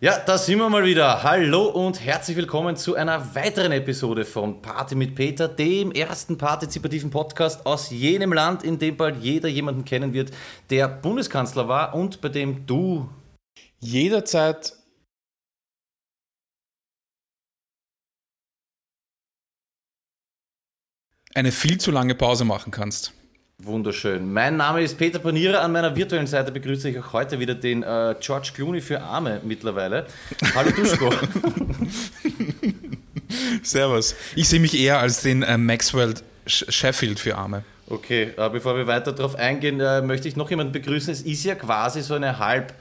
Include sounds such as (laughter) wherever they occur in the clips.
Ja, da sind wir mal wieder. Hallo und herzlich willkommen zu einer weiteren Episode von Party mit Peter, dem ersten partizipativen Podcast aus jenem Land, in dem bald jeder jemanden kennen wird, der Bundeskanzler war und bei dem du jederzeit eine viel zu lange Pause machen kannst. Wunderschön. Mein Name ist Peter Panierer. An meiner virtuellen Seite begrüße ich auch heute wieder den äh, George Clooney für Arme mittlerweile. Hallo Duschko. (laughs) Servus. Ich sehe mich eher als den äh, Maxwell Sheffield für Arme. Okay, äh, bevor wir weiter darauf eingehen, äh, möchte ich noch jemanden begrüßen. Es ist ja quasi so eine halb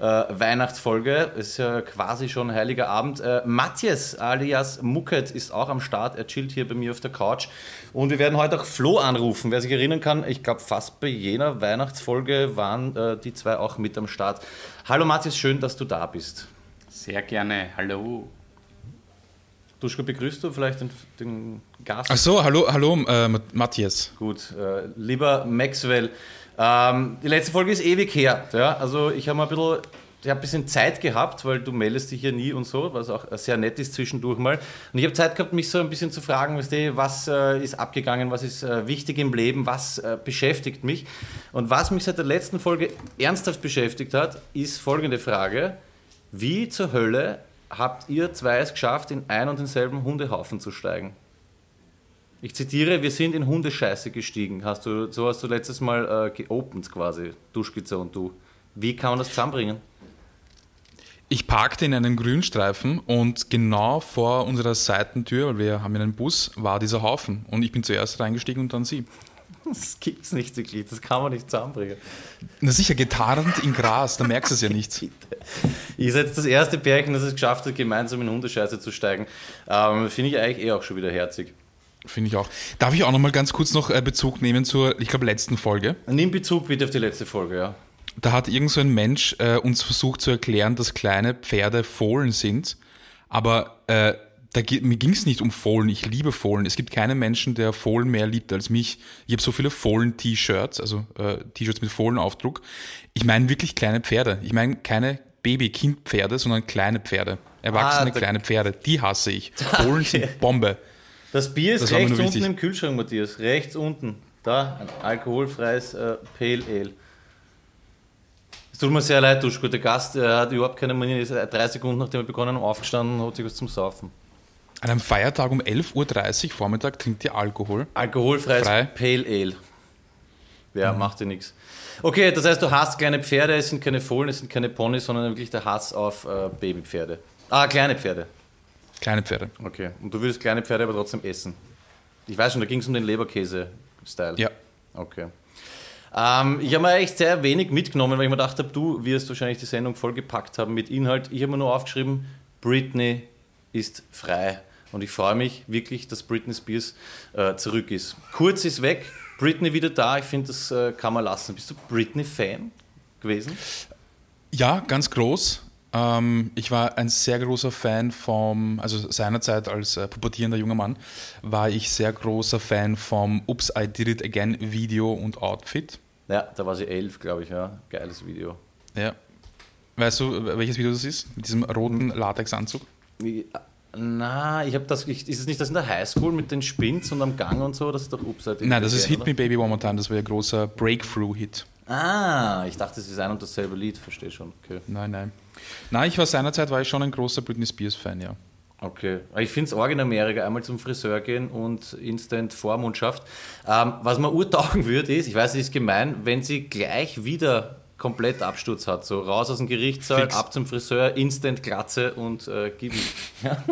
äh, Weihnachtsfolge. Es ist ja quasi schon Heiliger Abend. Äh, Matthias alias Mucket ist auch am Start. Er chillt hier bei mir auf der Couch. Und wir werden heute auch Flo anrufen. Wer sich erinnern kann, ich glaube, fast bei jener Weihnachtsfolge waren äh, die zwei auch mit am Start. Hallo Matthias, schön, dass du da bist. Sehr gerne. Hallo. Duschko, begrüßt du vielleicht den, den Gast? Ach so, hallo, hallo äh, Matthias. Gut, äh, lieber Maxwell, ähm, die letzte Folge ist ewig her. Ja? Also ich habe mal ein bisschen, ich hab ein bisschen Zeit gehabt, weil du meldest dich ja nie und so, was auch sehr nett ist zwischendurch mal. Und ich habe Zeit gehabt, mich so ein bisschen zu fragen, weißt du, was äh, ist abgegangen, was ist äh, wichtig im Leben, was äh, beschäftigt mich. Und was mich seit der letzten Folge ernsthaft beschäftigt hat, ist folgende Frage. Wie zur Hölle habt ihr zwei es geschafft, in ein und denselben Hundehaufen zu steigen? Ich zitiere, wir sind in Hundescheiße gestiegen. Hast du, so hast du letztes Mal äh, geopend quasi, Duschkizze und du. Wie kann man das zusammenbringen? Ich parkte in einem Grünstreifen und genau vor unserer Seitentür, weil wir haben ja einen Bus, war dieser Haufen. Und ich bin zuerst reingestiegen und dann sie. Das gibt's nicht wirklich, das kann man nicht zusammenbringen. Na sicher, getarnt in Gras, da merkst du es ja nicht. (laughs) Ihr seid das erste Pärchen, das es geschafft hat, gemeinsam in Hundescheiße zu steigen. Ähm, Finde ich eigentlich eh auch schon wieder herzig. Finde ich auch. Darf ich auch noch mal ganz kurz noch äh, Bezug nehmen zur, ich glaube, letzten Folge? Nimm Bezug bitte auf die letzte Folge, ja. Da hat irgend so ein Mensch äh, uns versucht zu erklären, dass kleine Pferde Fohlen sind. Aber äh, da, mir ging es nicht um Fohlen. Ich liebe Fohlen. Es gibt keinen Menschen, der Fohlen mehr liebt als mich. Ich habe so viele Fohlen-T-Shirts, also äh, T-Shirts mit Fohlenaufdruck. Ich meine wirklich kleine Pferde. Ich meine keine Baby-Kind-Pferde, sondern kleine Pferde. Erwachsene ah, kleine Pferde. Die hasse ich. Fohlen sind (laughs) Bombe. Das Bier ist das rechts unten im Kühlschrank, Matthias. Rechts unten. Da, ein alkoholfreies äh, Pale Ale. Es tut mir sehr leid, Duschko. Der Gast er hat überhaupt keine Manier. Ist drei Sekunden nachdem er begonnen hat, aufgestanden und hat sich was zum Saufen. An einem Feiertag um 11.30 Uhr Vormittag trinkt ihr Alkohol? Alkoholfreies Frei. Pale Ale. Ja, mhm. macht dir nichts. Okay, das heißt, du hast kleine Pferde, es sind keine Fohlen, es sind keine Ponys, sondern wirklich der Hass auf äh, Babypferde. Ah, kleine Pferde. Kleine Pferde. Okay. Und du würdest kleine Pferde aber trotzdem essen? Ich weiß schon, da ging es um den Leberkäse-Style. Ja. Okay. Ähm, ich habe mir echt sehr wenig mitgenommen, weil ich mir gedacht habe, du wirst wahrscheinlich die Sendung vollgepackt haben mit Inhalt. Ich habe mir nur aufgeschrieben, Britney ist frei. Und ich freue mich wirklich, dass Britney Spears äh, zurück ist. Kurz ist weg, Britney wieder da. Ich finde, das äh, kann man lassen. Bist du Britney-Fan gewesen? Ja, ganz groß. Ähm, ich war ein sehr großer Fan vom, also seinerzeit als äh, pubertierender junger Mann, war ich sehr großer Fan vom Oops, I Did It Again Video und Outfit. Ja, da war sie elf, glaube ich, ja. Geiles Video. Ja. Weißt du, welches Video das ist? Mit diesem roten hm. Latexanzug? Na, ich habe das. Ich, ist es nicht das in der Highschool mit den Spins und am Gang und so? Das ist doch Oops, I Did Nein, das ist Hit oder? Me Baby One More Time. Das war ein großer Breakthrough-Hit. Ah, ich dachte, es ist ein und dasselbe Lied. Verstehe schon. Okay. Nein, nein. Nein, ich war seinerzeit war ich schon ein großer Britney Spears-Fan, ja. Okay. Ich finde es arg in Amerika, einmal zum Friseur gehen und instant Vormundschaft. Ähm, was man urtaugen (laughs) würde, ist, ich weiß, es ist gemein, wenn sie gleich wieder komplett Absturz hat. So raus aus dem Gerichtssaal, Fix. ab zum Friseur, instant Glatze und äh, gib (laughs) ja.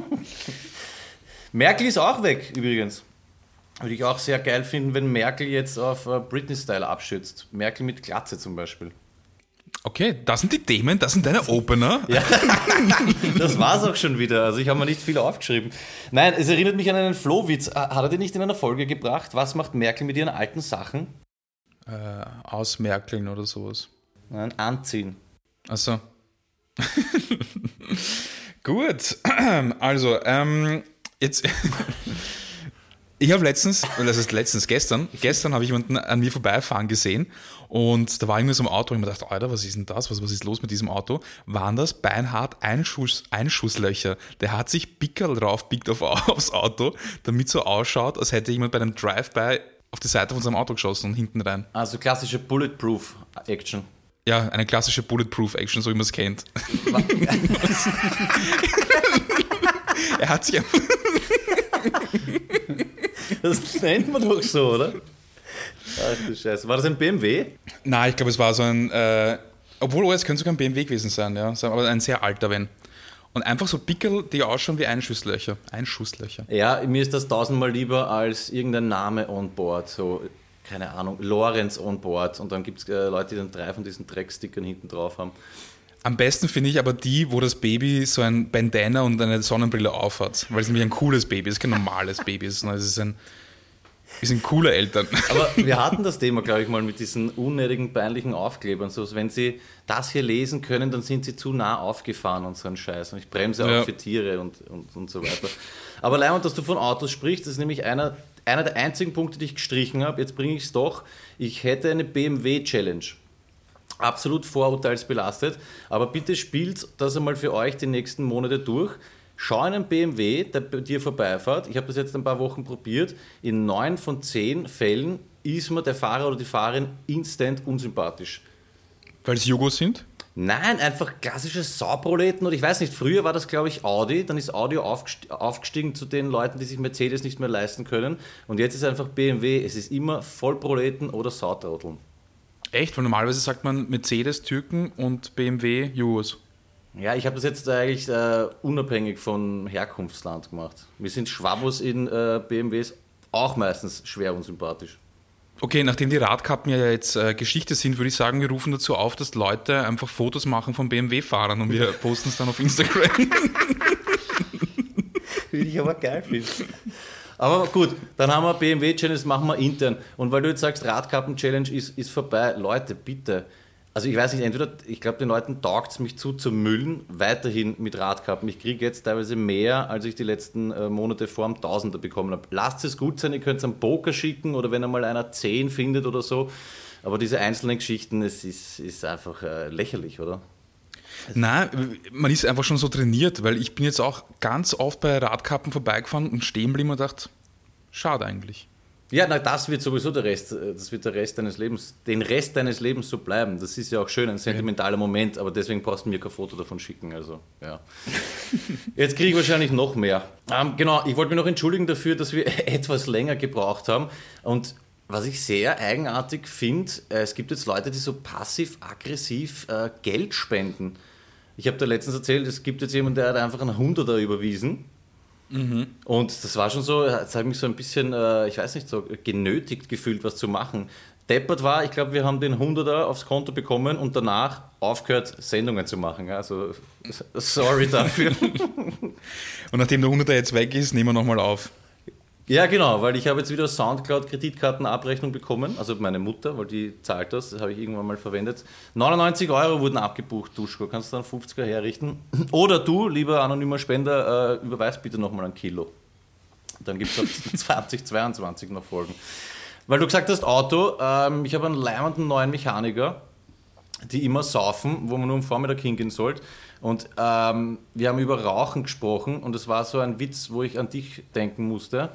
Merkel ist auch weg, übrigens. Würde ich auch sehr geil finden, wenn Merkel jetzt auf äh, Britney-Style abschützt. Merkel mit Glatze zum Beispiel. Okay, das sind die Themen, das sind deine Opener. (laughs) Ja, das war's auch schon wieder. Also ich habe mir nicht viel aufgeschrieben. Nein, es erinnert mich an einen Flohwitz. Hat er den nicht in einer Folge gebracht? Was macht Merkel mit ihren alten Sachen? Äh, ausmerkeln oder sowas. Nein, anziehen. Achso. (laughs) Gut, (clears throat) also, ähm, jetzt (laughs) Ich habe letztens, das ist letztens gestern, gestern habe ich jemanden an mir vorbeifahren gesehen und da war irgendwie so ein Auto und ich mir dachte, Alter, was ist denn das? Was, was ist los mit diesem Auto? Waren das beinhart Einschuss, Einschusslöcher? Der hat sich Pickerl drauf pickt auf, (laughs) aufs Auto, damit so ausschaut, als hätte jemand bei einem Drive-By auf die Seite von seinem Auto geschossen und hinten rein. Also klassische Bulletproof-Action. Ja, eine klassische Bulletproof-Action, so wie man es kennt. (laughs) (laughs) er hat sich Das nennt man doch so, oder? Ach du Scheiße. War das ein BMW? Nein, ich glaube, es war so ein. Äh, obwohl, oh, es könnte sogar ein BMW gewesen sein, ja. Aber ein sehr alter, wenn. Und einfach so Pickel, die ausschauen wie Einschusslöcher. Einschusslöcher. Ja, mir ist das tausendmal lieber als irgendein Name on board. So, keine Ahnung, Lorenz on board. Und dann gibt es äh, Leute, die dann drei von diesen Dreckstickern hinten drauf haben. Am besten finde ich aber die, wo das Baby so ein Bandana und eine Sonnenbrille aufhat. Weil es nämlich ein cooles Baby ist, kein normales Baby ist, sondern es ist ein. Wir sind coole Eltern. Aber (laughs) wir hatten das Thema, glaube ich, mal mit diesen unnötigen, peinlichen Aufklebern. So, wenn Sie das hier lesen können, dann sind Sie zu nah aufgefahren und so ein Scheiß. Und ich bremse Ja. auch für Tiere und, und, und so weiter. Aber Leimund, dass du von Autos sprichst, das ist nämlich einer, einer der einzigen Punkte, die ich gestrichen habe. Jetzt bringe ich es doch. Ich hätte eine BMW-Challenge. Absolut vorurteilsbelastet. Aber bitte spielt das einmal für euch die nächsten Monate durch. Schau einen BMW, der bei dir vorbeifährt. Ich habe das jetzt ein paar Wochen probiert. In neun von zehn Fällen ist mir der Fahrer oder die Fahrerin instant unsympathisch. Weil es Jugos sind? Nein, einfach klassische Sauproleten. Und ich weiß nicht, früher war das, glaube ich, Audi. Dann ist Audi aufgest- aufgestiegen zu den Leuten, die sich Mercedes nicht mehr leisten können. Und jetzt ist einfach BMW. Es ist immer Vollproleten oder Sautrotteln. Echt? Weil normalerweise sagt man Mercedes, Türken und BMW, Jugos. Ja, ich habe das jetzt eigentlich äh, unabhängig von Herkunftsland gemacht. Wir sind Schwabos in äh, BMWs auch meistens schwer unsympathisch. Okay, nachdem die Radkappen ja jetzt äh, Geschichte sind, würde ich sagen, wir rufen dazu auf, dass Leute einfach Fotos machen von BMW-Fahrern und wir (laughs) posten es dann auf Instagram. Würde ich aber geil finden. Aber gut, dann haben wir BMW-Challenge, machen wir intern. Und weil du jetzt sagst, Radkappen-Challenge ist, ist vorbei, Leute, bitte. Also ich weiß nicht, entweder, ich glaube, den Leuten taugt es mich zu zum Müllen, weiterhin mit Radkappen. Ich kriege jetzt teilweise mehr, als ich die letzten äh, Monate vor dem Tausender bekommen habe. Lasst es gut sein, ihr könnt es am Poker schicken oder wenn einmal einer 10 findet oder so. Aber diese einzelnen Geschichten, es ist, ist einfach äh, lächerlich, oder? Nein, man ist einfach schon so trainiert, weil ich bin jetzt auch ganz oft bei Radkappen vorbeigefahren und stehen geblieben und dachte, schade eigentlich. Ja, na, das wird sowieso der Rest, äh, das wird der Rest deines Lebens, den Rest deines Lebens so bleiben. Das ist ja auch schön, ein sentimentaler Moment, aber deswegen brauchst du mir kein Foto davon schicken. Also, ja. Jetzt kriege ich wahrscheinlich noch mehr. Ähm, genau, ich wollte mich noch entschuldigen dafür, dass wir (laughs) etwas länger gebraucht haben. Und was ich sehr eigenartig finde, äh, es gibt jetzt Leute, die so passiv-aggressiv äh, Geld spenden. Ich habe da letztens erzählt, es gibt jetzt jemanden, der hat einfach einen Hunderter überwiesen. Und das war schon so, es hat mich so ein bisschen, äh, ich weiß nicht, so genötigt gefühlt, was zu machen. Deppert war, ich glaube, wir haben den 100er aufs Konto bekommen und danach aufgehört, Sendungen zu machen. Also, (laughs) sorry dafür. (laughs) Und nachdem der 100er jetzt weg ist, nehmen wir nochmal auf. Ja, genau, weil ich habe jetzt wieder Soundcloud-Kreditkartenabrechnung bekommen, also meine Mutter, weil die zahlt das, das habe ich irgendwann mal verwendet. 99 Euro wurden abgebucht, Duschko, kannst du dann 50er herrichten. Oder du, lieber anonymer Spender, äh, überweist bitte nochmal ein Kilo. Dann gibt es 2022 noch Folgen. Weil du gesagt hast, Auto, ähm, ich habe einen leimenden neuen Mechaniker, die immer saufen, wo man nur am Vormittag hingehen sollte. Und ähm, wir haben über Rauchen gesprochen und es war so ein Witz, wo ich an dich denken musste.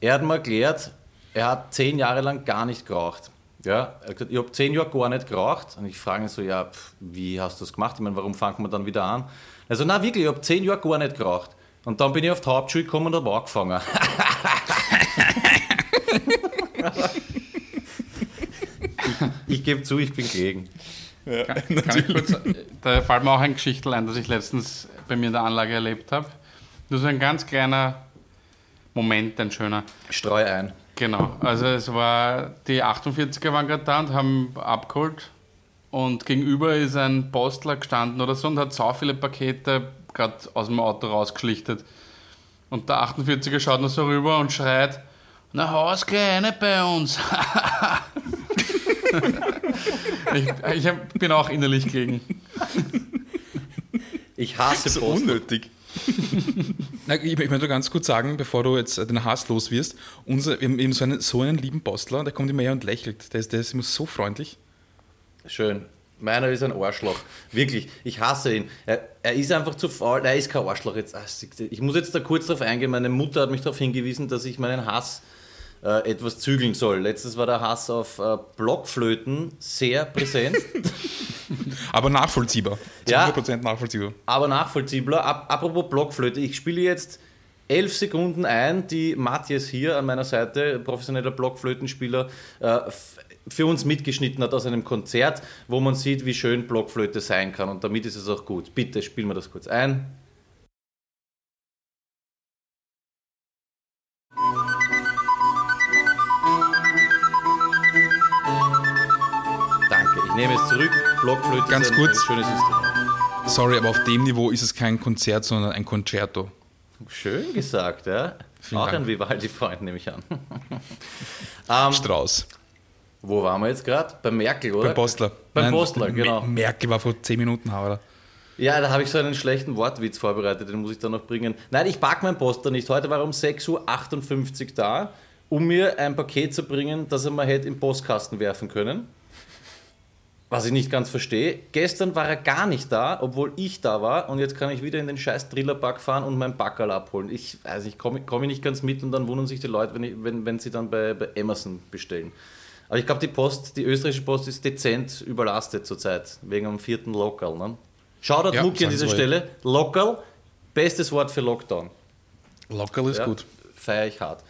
Er hat mir erklärt, er hat zehn Jahre lang gar nicht geraucht. Ja, er hat gesagt, ich habe zehn Jahre gar nicht geraucht. Und ich frage ihn so, ja, pf, wie hast du das gemacht? Ich meine, warum fangen wir dann wieder an? Also, na wirklich, ich habe zehn Jahre gar nicht geraucht. Und dann bin ich auf die Hauptschule gekommen und habe angefangen. ich (laughs) ich gebe zu, ich bin gegen. Kann, kann ich kurz, da fällt mir auch ein Geschichtel ein, das ich letztens bei mir in der Anlage erlebt habe. Nur so ein ganz kleiner Moment, ein schöner. Streu ein. Genau, also es war, die 48er waren gerade da und haben abgeholt und gegenüber ist ein Postler gestanden oder so und hat so viele Pakete gerade aus dem Auto rausgeschlichtet. Und der 48er schaut noch so rüber und schreit, na haus kleine bei uns. (laughs) ich ich hab, bin auch innerlich gegen. Ich hasse So Post. unnötig. (laughs) Ich, ich möchte ganz kurz sagen, bevor du jetzt den Hass los wirst, unser, wir haben eben so einen, so einen lieben Postler, der kommt immer her und lächelt. Der ist, der ist immer so freundlich. Schön. Meiner ist ein Arschloch. Wirklich, ich hasse ihn. Er, er ist einfach zu faul. Er ist kein Arschloch jetzt. Ich muss jetzt da kurz darauf eingehen. Meine Mutter hat mich darauf hingewiesen, dass ich meinen Hass äh, etwas zügeln soll. Letztes war der Hass auf äh, Blockflöten sehr präsent. (laughs) aber nachvollziehbar. Zu ja, 100% nachvollziehbar. Aber nachvollziehbar. Ap apropos Blockflöte, ich spiele jetzt elf Sekunden ein, die Matthias hier an meiner Seite, professioneller Blockflötenspieler, äh, für uns mitgeschnitten hat aus einem Konzert, wo man sieht, wie schön Blockflöte sein kann. Und damit ist es auch gut. Bitte spielen wir das kurz ein. Nehme es zurück. Blockflöte Ganz kurz. schönes Instrument. Sorry, aber auf dem Niveau ist es kein Konzert, sondern ein Concerto. Schön gesagt, ja. Vielen Auch Dank. ein Vivaldi-Freund, nehme ich an. (laughs) ähm, Strauß. wo waren wir jetzt gerade? Bei Merkel, oder? Beim Postler. Beim Nein, Postler, genau. Mer- Merkel war vor 10 Minuten, aber. Ja, da habe ich so einen schlechten Wortwitz vorbereitet, den muss ich dann noch bringen. Nein, ich packe meinen Poster nicht. Heute war er um 6.58 Uhr da, um mir ein Paket zu bringen, das er mal hätte im Postkasten werfen können. Was ich nicht ganz verstehe. Gestern war er gar nicht da, obwohl ich da war. Und jetzt kann ich wieder in den scheiß Trillerpack fahren und mein Backerl abholen. Ich weiß nicht, komme komm ich nicht ganz mit und dann wundern sich die Leute, wenn, ich, wenn, wenn sie dann bei, bei Amazon bestellen. Aber ich glaube, die Post, die österreichische Post ist dezent überlastet zurzeit, wegen am vierten Lockdown. Ne? Shoutout Ja, Mucki an dieser Stelle. Local, bestes Wort für Lockdown. Local ist Ja, gut. Feiere ich hart.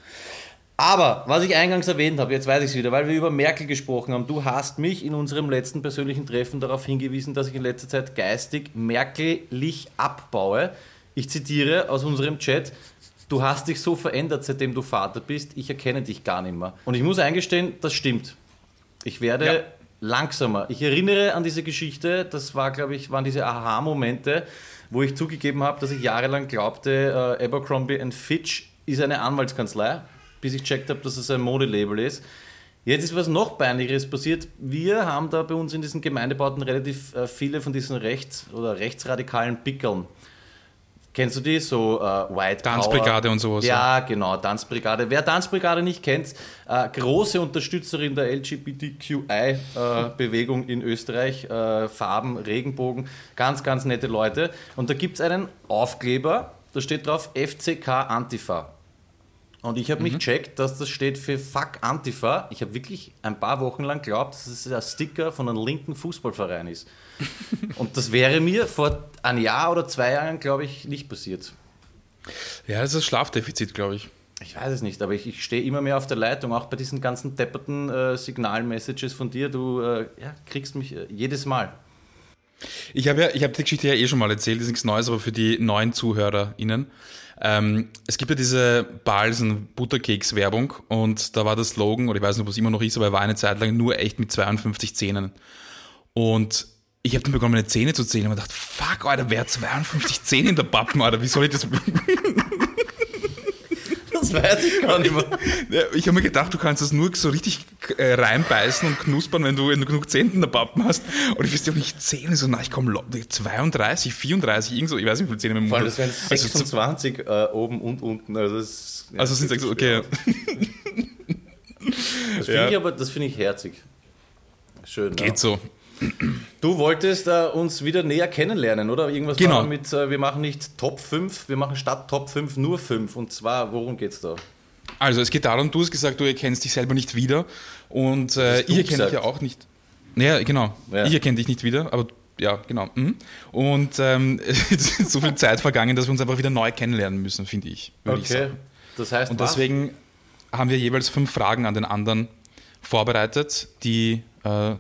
Aber, was ich eingangs erwähnt habe, jetzt weiß ich es wieder, weil wir über Merkel gesprochen haben. Du hast mich in unserem letzten persönlichen Treffen darauf hingewiesen, dass ich in letzter Zeit geistig merkelig abbaue. Ich zitiere aus unserem Chat. Du hast dich so verändert, seitdem du Vater bist. Ich erkenne dich gar nicht mehr. Und ich muss eingestehen, das stimmt. Ich werde Ja. langsamer. Ich erinnere an diese Geschichte, das war, glaube ich, waren diese Aha-Momente, wo ich zugegeben habe, dass ich jahrelang glaubte, äh, Abercrombie Fitch ist eine Anwaltskanzlei, bis ich checkt habe, dass es ein Modelabel ist. Jetzt ist was noch peinlicheres passiert. Wir haben da bei uns in diesen Gemeindebauten relativ äh, viele von diesen rechts- oder rechtsradikalen Pickeln. Kennst du die? So äh, White Tanzbrigade Power. und sowas, Ja, genau, Tanzbrigade. Wer Tanzbrigade nicht kennt, äh, große Unterstützerin der LGBTQI-Bewegung in Österreich, äh, Farben, Regenbogen, ganz, ganz nette Leute. Und da gibt es einen Aufkleber, da steht drauf FCK Antifa. Und ich habe nicht checkt, dass das steht für Fuck Antifa. Ich habe wirklich ein paar Wochen lang geglaubt, dass es ein Sticker von einem linken Fußballverein ist. (laughs) Und das wäre mir vor einem Jahr oder zwei Jahren, glaube ich, nicht passiert. Ja, das ist das Schlafdefizit, glaube ich. Ich weiß es nicht, aber ich, ich stehe immer mehr auf der Leitung, auch bei diesen ganzen depperten äh, Signalmessages von dir. Du äh, ja, kriegst mich äh, jedes Mal. Ich habe ja, ich habe die Geschichte ja eh schon mal erzählt, das ist nichts Neues, aber für die neuen ZuhörerInnen. Ähm, es gibt ja diese Balsen Butterkeks-Werbung und da war der Slogan, oder ich weiß nicht, ob es immer noch ist, aber er war eine Zeit lang nur echt mit 52 Zähnen. Und ich habe dann begonnen, meine Zähne zu zählen und mir gedacht, fuck, Alter, wer hat 52 Zähne in der Pappen, Alter, wie soll ich das... Das weiß ich gar nicht mehr. (laughs) Ja, Ich habe mir gedacht, du kannst das nur so richtig äh, reinbeißen und knuspern, wenn du, wenn du genug Zähne in der Pappen hast. Und ich wüsste auch nicht Zähne. So, na, ich komme 32, 34, irgend so, ich weiß nicht, wie viele Zähne im Vor allem, Mund das wären Also, 26 äh, oben und unten. Also, das, ja, also sind es so, okay. (laughs) Das finde Ja. ich aber, das finde ich herzig. Schön. ja. Geht so. Du wolltest äh, uns wieder näher kennenlernen, oder? Irgendwas Genau. mit, äh, wir machen nicht Top 5, wir machen statt Top 5 nur 5. Und zwar, worum geht's da? Also es geht darum, du hast gesagt, du erkennst dich selber nicht wieder. Und äh, ich erkenne dich ja auch nicht. Ja, genau. Ja. Ich erkenne dich nicht wieder, aber ja, genau. Mhm. Und ähm, (laughs) es ist so viel Zeit vergangen, dass wir uns einfach wieder neu kennenlernen müssen, finde ich. würde ich. Das heißt, Und was? deswegen haben wir jeweils fünf Fragen an den anderen vorbereitet, die äh,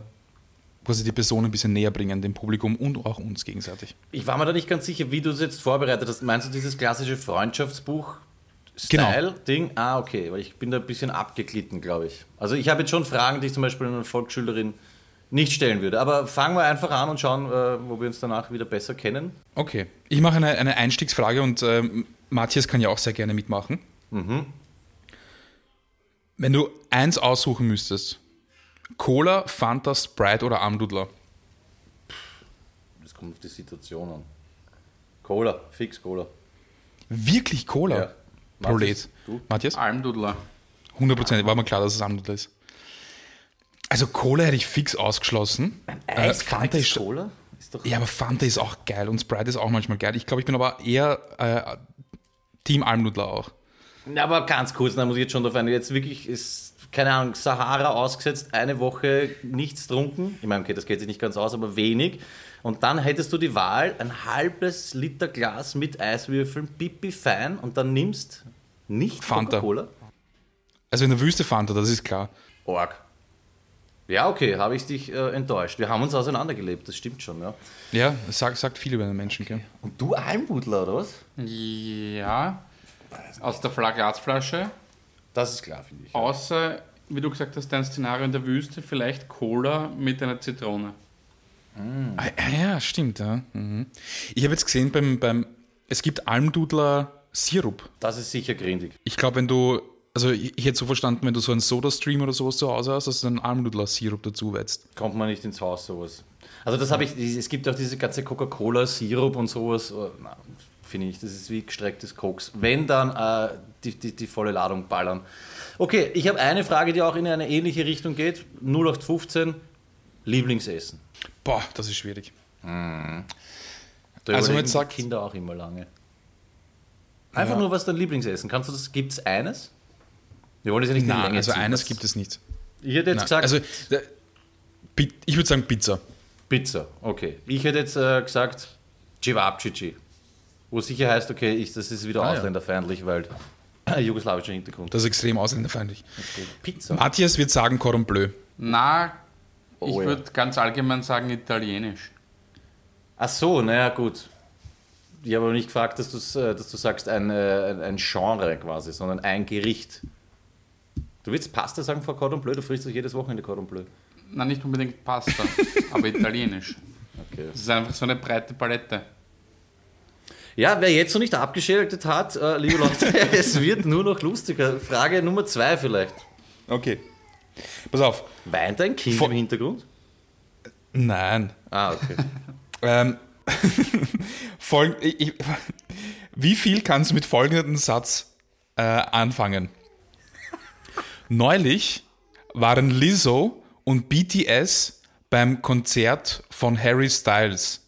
quasi die Person ein bisschen näher bringen, dem Publikum und auch uns gegenseitig. Ich war mir da nicht ganz sicher, wie du es jetzt vorbereitet hast. Meinst du dieses klassische Genau. Freundschaftsbuch-Style-Ding? Ah, okay, weil ich bin da ein bisschen abgeglitten, glaube ich. Also ich habe jetzt schon Fragen, die ich zum Beispiel einer Volksschülerin nicht stellen würde. Aber fangen wir einfach an und schauen, äh, wo wir uns danach wieder besser kennen. Okay. Ich mache eine, eine Einstiegsfrage und ähm, Matthias kann ja auch sehr gerne mitmachen. Wenn du eins aussuchen müsstest, Cola, Fanta, Sprite oder Amdudler? Das kommt auf die Situation an. Cola, fix Cola. Wirklich Cola? Ja. Prolet. Matthias, du? Matthias? Almdudler. 100%, war mir klar, dass es Almdudler ist. Also Cola hätte ich fix ausgeschlossen. Äh, Fanta ist, Cola? Ist doch ja, aber Fanta ist auch geil und Sprite ist auch manchmal geil. Ich glaube, ich bin aber eher äh, Team Almdudler auch. Ja, aber ganz kurz, da muss ich jetzt schon drauf ein. Jetzt wirklich ist, keine Ahnung, Sahara ausgesetzt, eine Woche nichts trunken. Ich meine, okay, das geht sich nicht ganz aus, aber wenig. Und dann hättest du die Wahl, ein halbes Liter Glas mit Eiswürfeln, pipi fein, und dann nimmst nicht Fanta. Coca-Cola. Also in der Wüste Fanta, das ist klar. Org. Ja, okay, habe ich dich äh, enttäuscht. Wir haben uns auseinandergelebt, das stimmt schon, ja. Ja, das sagt, sagt viel über den Menschen. Gell? Und du Almdudler, oder was? Ja. Aus der Fla- Glasflasche. Das ist klar, finde ich. Außer, wie du gesagt hast, dein Szenario in der Wüste, vielleicht Cola mit einer Zitrone. Ah, ja, stimmt. Ja. Mhm. Ich habe jetzt gesehen, beim, beim, es gibt Almdudler Sirup. Das ist sicher grindig. Ich glaube, wenn du, also ich, ich hätte so verstanden, wenn du so einen Soda-Stream oder sowas zu Hause hast, dass du einen Almdudler Sirup dazu wetzt. Kommt man nicht ins Haus, sowas. Also das habe ich, es gibt auch diese ganze Coca-Cola-Sirup und sowas, oh, finde ich, das ist wie gestrecktes Koks. Wenn dann äh, die, die, die volle Ladung ballern. Okay, ich habe eine Frage, die auch in eine ähnliche Richtung geht. 0815, Lieblingsessen. Boah, das ist schwierig. Da Also, jetzt sagt- Kinder auch immer lange. Einfach Ja. nur, was dein Lieblingsessen? Kannst du das, gibt es eines? Wir wollen es ja nicht Nein, also ziehen. eines gibt es nicht. Ich hätte jetzt Nein, gesagt, also, Pi- ich würde sagen Pizza. Pizza, okay. Ich hätte jetzt äh, gesagt Cevapcici. Wo sicher heißt, okay, ich, das ist wieder Ah, ja. ausländerfeindlich, weil (clears throat) jugoslawischer Hintergrund. Das ist extrem ausländerfeindlich. Okay. Pizza. Matthias wird sagen Cordon Bleu. Na, ich Oh, ja. würde ganz allgemein sagen italienisch. Ach so, naja, gut. Ich habe aber nicht gefragt, dass, äh, dass du sagst ein, äh, ein- ein Genre quasi, sondern ein Gericht. Du willst Pasta sagen vor Cordon Bleu? Du frisst doch jedes Wochenende Cordon Bleu. Na, nicht unbedingt Pasta, (laughs) aber italienisch. Okay. Das ist einfach so eine breite Palette. Ja, wer jetzt noch nicht abgeschaltet hat, äh, liebe Leute, (laughs) es wird nur noch lustiger. Frage Nummer zwei vielleicht. Okay. Pass auf. Weint ein Kind Vor- im Hintergrund? Nein. Ah, okay. (laughs) Ähm, (laughs) folg, ich, ich- wie viel kannst du mit folgendem Satz äh, anfangen? Neulich waren Lizzo und BTS beim Konzert von Harry Styles.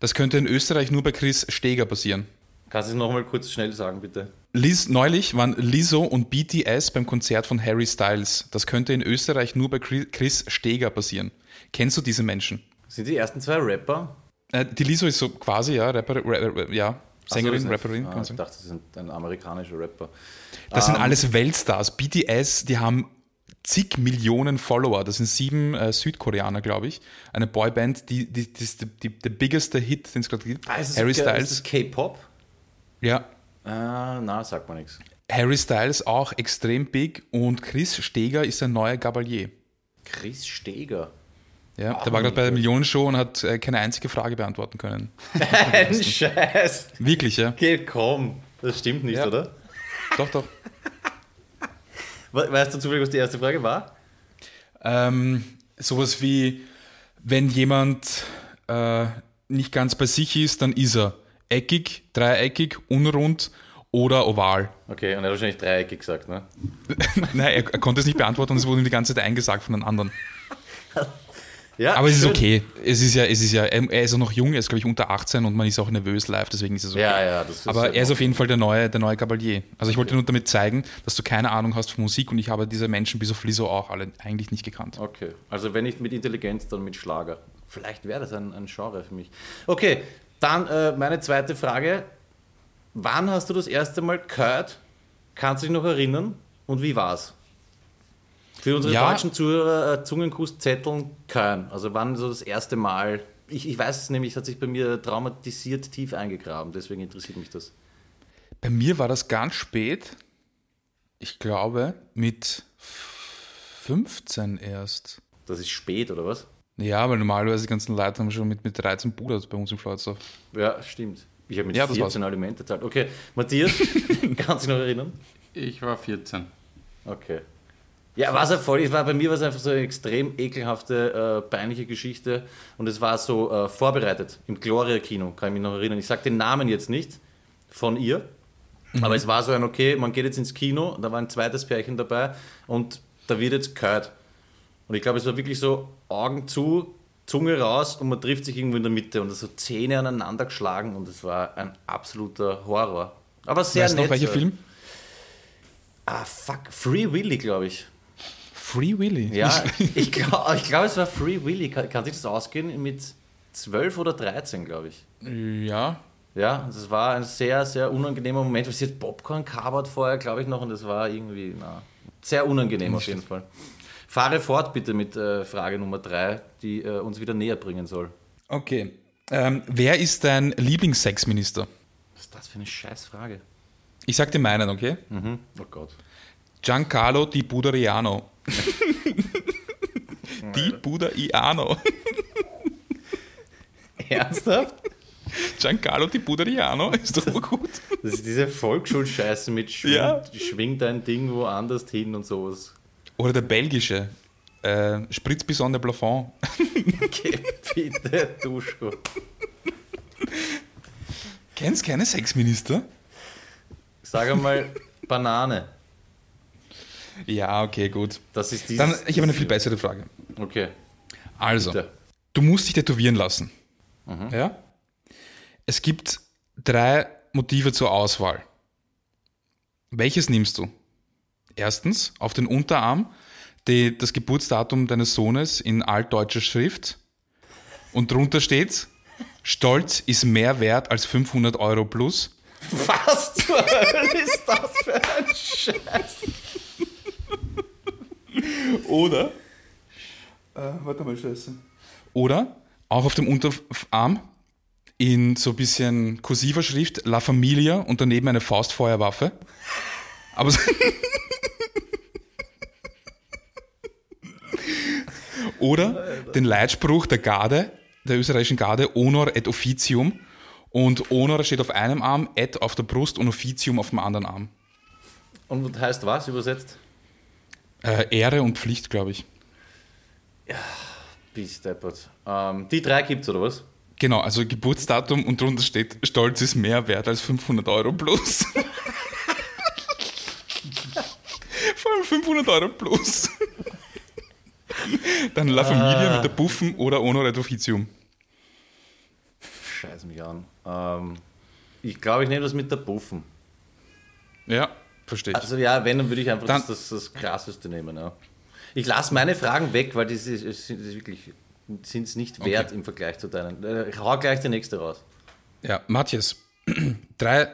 Das könnte in Österreich nur bei Chris Steger passieren. Kannst du es nochmal kurz schnell sagen, bitte? Liz, neulich waren Lizzo und BTS beim Konzert von Harry Styles. Das könnte in Österreich nur bei Chris- Steger passieren. Kennst du diese Menschen? Sind die ersten zwei Rapper? Äh, die Lizzo ist so quasi, ja, Rapper, Ra- Ra- ja Sängerin, so, Rapperin, Ah, ich dachte, das sind ein amerikanischer Rapper. Das sind Ähm, alles Weltstars. BTS, die haben zig Millionen Follower. Das sind sieben äh, Südkoreaner, glaube ich. Eine Boyband, die, die, die die, die, der biggeste Hit, den es gerade gibt. Ah, ist das Harry K- Styles. Ist K-Pop? Ja, Ah, na, sagt man nichts. Harry Styles auch extrem big und Chris Steger ist ein neuer Gabalier. Chris Steger. Ja, der war gerade bei der Millionenshow und hat äh, keine einzige Frage beantworten können. (laughs) Ein Scheiß. Wirklich, ja? Okay, komm. Das stimmt nicht, Ja. oder? Doch, doch. We- Weißt du zufällig, was die erste Frage war? Ähm, sowas wie, wenn jemand äh, nicht ganz bei sich ist, dann ist er eckig, dreieckig, unrund oder oval. Okay, und er hat wahrscheinlich dreieckig gesagt, ne? (laughs) Nein, er, er konnte es nicht beantworten und es wurde ihm die ganze Zeit eingesagt von den anderen. (laughs) Ja, Aber es ist okay. Es ist ja, es ist ja, er ist auch noch jung, er ist, glaube ich, unter 18 und man ist auch nervös live, deswegen ist es okay. Ja, ja, das ist Aber halt er ist auf jeden Fall der neue, der neue Gabalier. Also ich wollte nur damit zeigen, dass du keine Ahnung hast von Musik und ich habe diese Menschen bis auf Lizzo auch alle eigentlich nicht gekannt. Okay, also wenn nicht mit Intelligenz, dann mit Schlager. Vielleicht wäre das ein, ein Genre für mich. Okay, dann äh, meine zweite Frage. Wann hast du das erste Mal gehört? Kannst du dich noch erinnern? Und wie war's? Für unsere Ja. deutschen Zuhörer äh, Zungenkusszetteln Köln. Also wann so das erste Mal? Ich, ich weiß es nämlich, es hat sich bei mir traumatisiert tief eingegraben, deswegen interessiert mich das. Bei mir war das ganz spät. Ich glaube, mit 15 erst. Das ist spät, oder was? Ja, weil normalerweise die ganzen Leute haben schon mit, mit 13 Pudert bei uns im Floridsdorf. Ja, stimmt. Ich habe mit Ja, das 14 Alimente gezahlt. Okay, Matthias, (laughs) kannst du dich noch erinnern? Ich war 14. Okay. Ja, was er voll ist, war bei mir war es einfach so eine extrem ekelhafte, äh, peinliche Geschichte und es war so äh, vorbereitet im Gloria-Kino, kann ich mich noch erinnern. Ich sage den Namen jetzt nicht, von ihr. Aber es war so ein, okay, man geht jetzt ins Kino, da war ein zweites Pärchen dabei und da wird jetzt gehört. Und ich glaube, es war wirklich so Augen zu, Zunge raus und man trifft sich irgendwo in der Mitte und so Zähne aneinander geschlagen und es war ein absoluter Horror. Aber sehr Weißt du nett. noch, welcher so. Film? Ah, fuck. Free Willy, glaube ich. Free Willy. Ja, ich glaube, ich glaub, es war Free Willy. Kann, kann sich das ausgehen? Mit 12 oder 13, glaube ich. ja. Ja, das war ein sehr, sehr unangenehmer Moment. weil Sie hat Popcorn kabert vorher, glaube ich, noch, und das war irgendwie na, sehr unangenehm auf jeden Fall. Fahre fort bitte mit äh, Frage Nummer 3, die äh, uns wieder näher bringen soll. Okay. Ähm, wer ist dein Lieblingssexminister? Was ist das für eine scheiß Frage? Ich sag dir meinen, okay? Mhm. Oh Gott. Giancarlo Di Budariano. (laughs) Di Budariano. (laughs) Ernsthaft? Giancarlo Di Budariano ist doch gut. Das ist diese Volksschulscheiße mit Schwing, Ja. schwing dein Ding woanders hin und sowas. Oder der belgische. Äh, Spritz Bison de Plafond. (laughs) Okay, bitte, Duschko. Kennst keine Sexminister? Sag einmal Banane. Ja, okay, gut. Das ist dieses. Dann, ich habe eine viel bessere Frage. Okay. Also, Bitte. du musst dich tätowieren lassen. Ja? Es gibt drei Motive zur Auswahl. Welches nimmst du? Erstens, auf den Unterarm die, das Geburtsdatum deines Sohnes in altdeutscher Schrift und drunter steht, Stolz ist mehr wert als 500 Euro plus. Was zur Hölle ist das für ein Scheiß? Oder, äh, warte mal, Scheiße. Oder auch auf dem Unterarm in so ein bisschen kursiver Schrift La Familia und daneben eine Faustfeuerwaffe. Aber so (laughs) Oder den Leitspruch der Garde, der österreichischen Garde, Honor et Officium. Und Honor steht auf einem Arm, et auf der Brust und Officium auf dem anderen Arm. Und heißt was übersetzt? Äh, Ehre und Pflicht, glaube ich. Bis deppert. Ähm, die drei gibt's, oder was? Genau, also Geburtsdatum und drunter steht, Stolz ist mehr wert als 500 Euro plus. (laughs) Vor allem 500 Euro plus. Dann La Familia mit der Buffen oder Honor et Officium. Scheiß mich an. Ähm, ich glaube, ich nehme das mit der Buffen. Ja, verstehe ich. Also ja, wenn, dann würde ich einfach Dann- das, das, das Krasseste nehmen. Ja. Ich lasse meine Fragen weg, weil die sind es wirklich sind es nicht wert im Vergleich zu deinen. Äh, hau gleich die nächste raus. Ja, Matthias, (clears throat) drei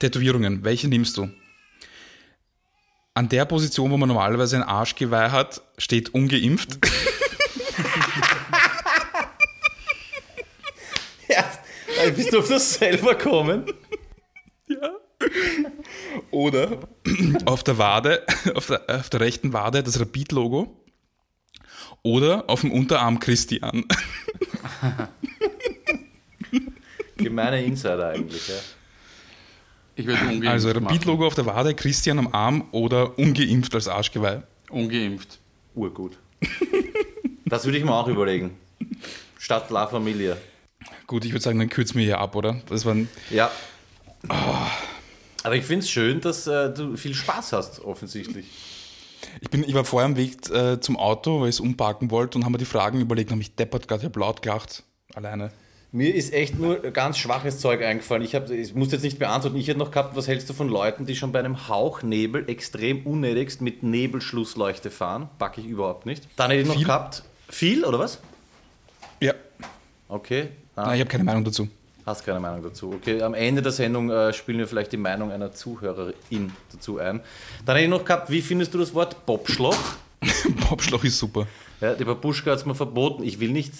Tätowierungen, welche nimmst du? An der Position, wo man normalerweise ein Arschgeweih hat, steht ungeimpft. (laughs) Ja, bist du auf das selber kommen? (laughs) Oder auf der Wade, auf der, auf der rechten Wade das Rapid-Logo. Oder auf dem Unterarm Christian. (laughs) Gemeine Insider eigentlich, ja. Ich würde ungeimpft Also. Rapid-Logo auf der Wade, Christian am Arm oder ungeimpft als Arschgeweih. Ungeimpft. Urgut. (laughs) Das würde ich mir auch überlegen. Statt La Familia. Gut, ich würde sagen, dann kürzen wir hier ab, oder? Das waren, Ja. Aber ich finde es schön, dass äh, du viel Spaß hast, offensichtlich. ich, bin, ich war vorher am Weg äh, zum Auto, weil ich es umparken wollte und haben mir die Fragen überlegt, habe mich deppert gerade, ich habe laut gelacht. Alleine. Mir ist echt nur ganz schwaches Zeug eingefallen. Ich, hab, ich muss jetzt nicht beantworten. Ich hätte noch gehabt, was hältst du von Leuten, die schon bei einem Hauchnebel extrem unnötigst mit Nebelschlussleuchte fahren? Backe ich überhaupt nicht. Dann hätte ich noch Viel? gehabt. Viel, oder was? Ja. Okay. Ah, Nein, ich habe keine Meinung dazu. Hast keine Meinung dazu. Okay, am Ende der Sendung äh, spielen wir vielleicht die Meinung einer Zuhörerin dazu ein. Dann hätte ich noch gehabt, wie findest du das Wort Bobschloch? (laughs) Bobschloch ist super. Ja, die Babuschka hat es mir verboten. Ich will nicht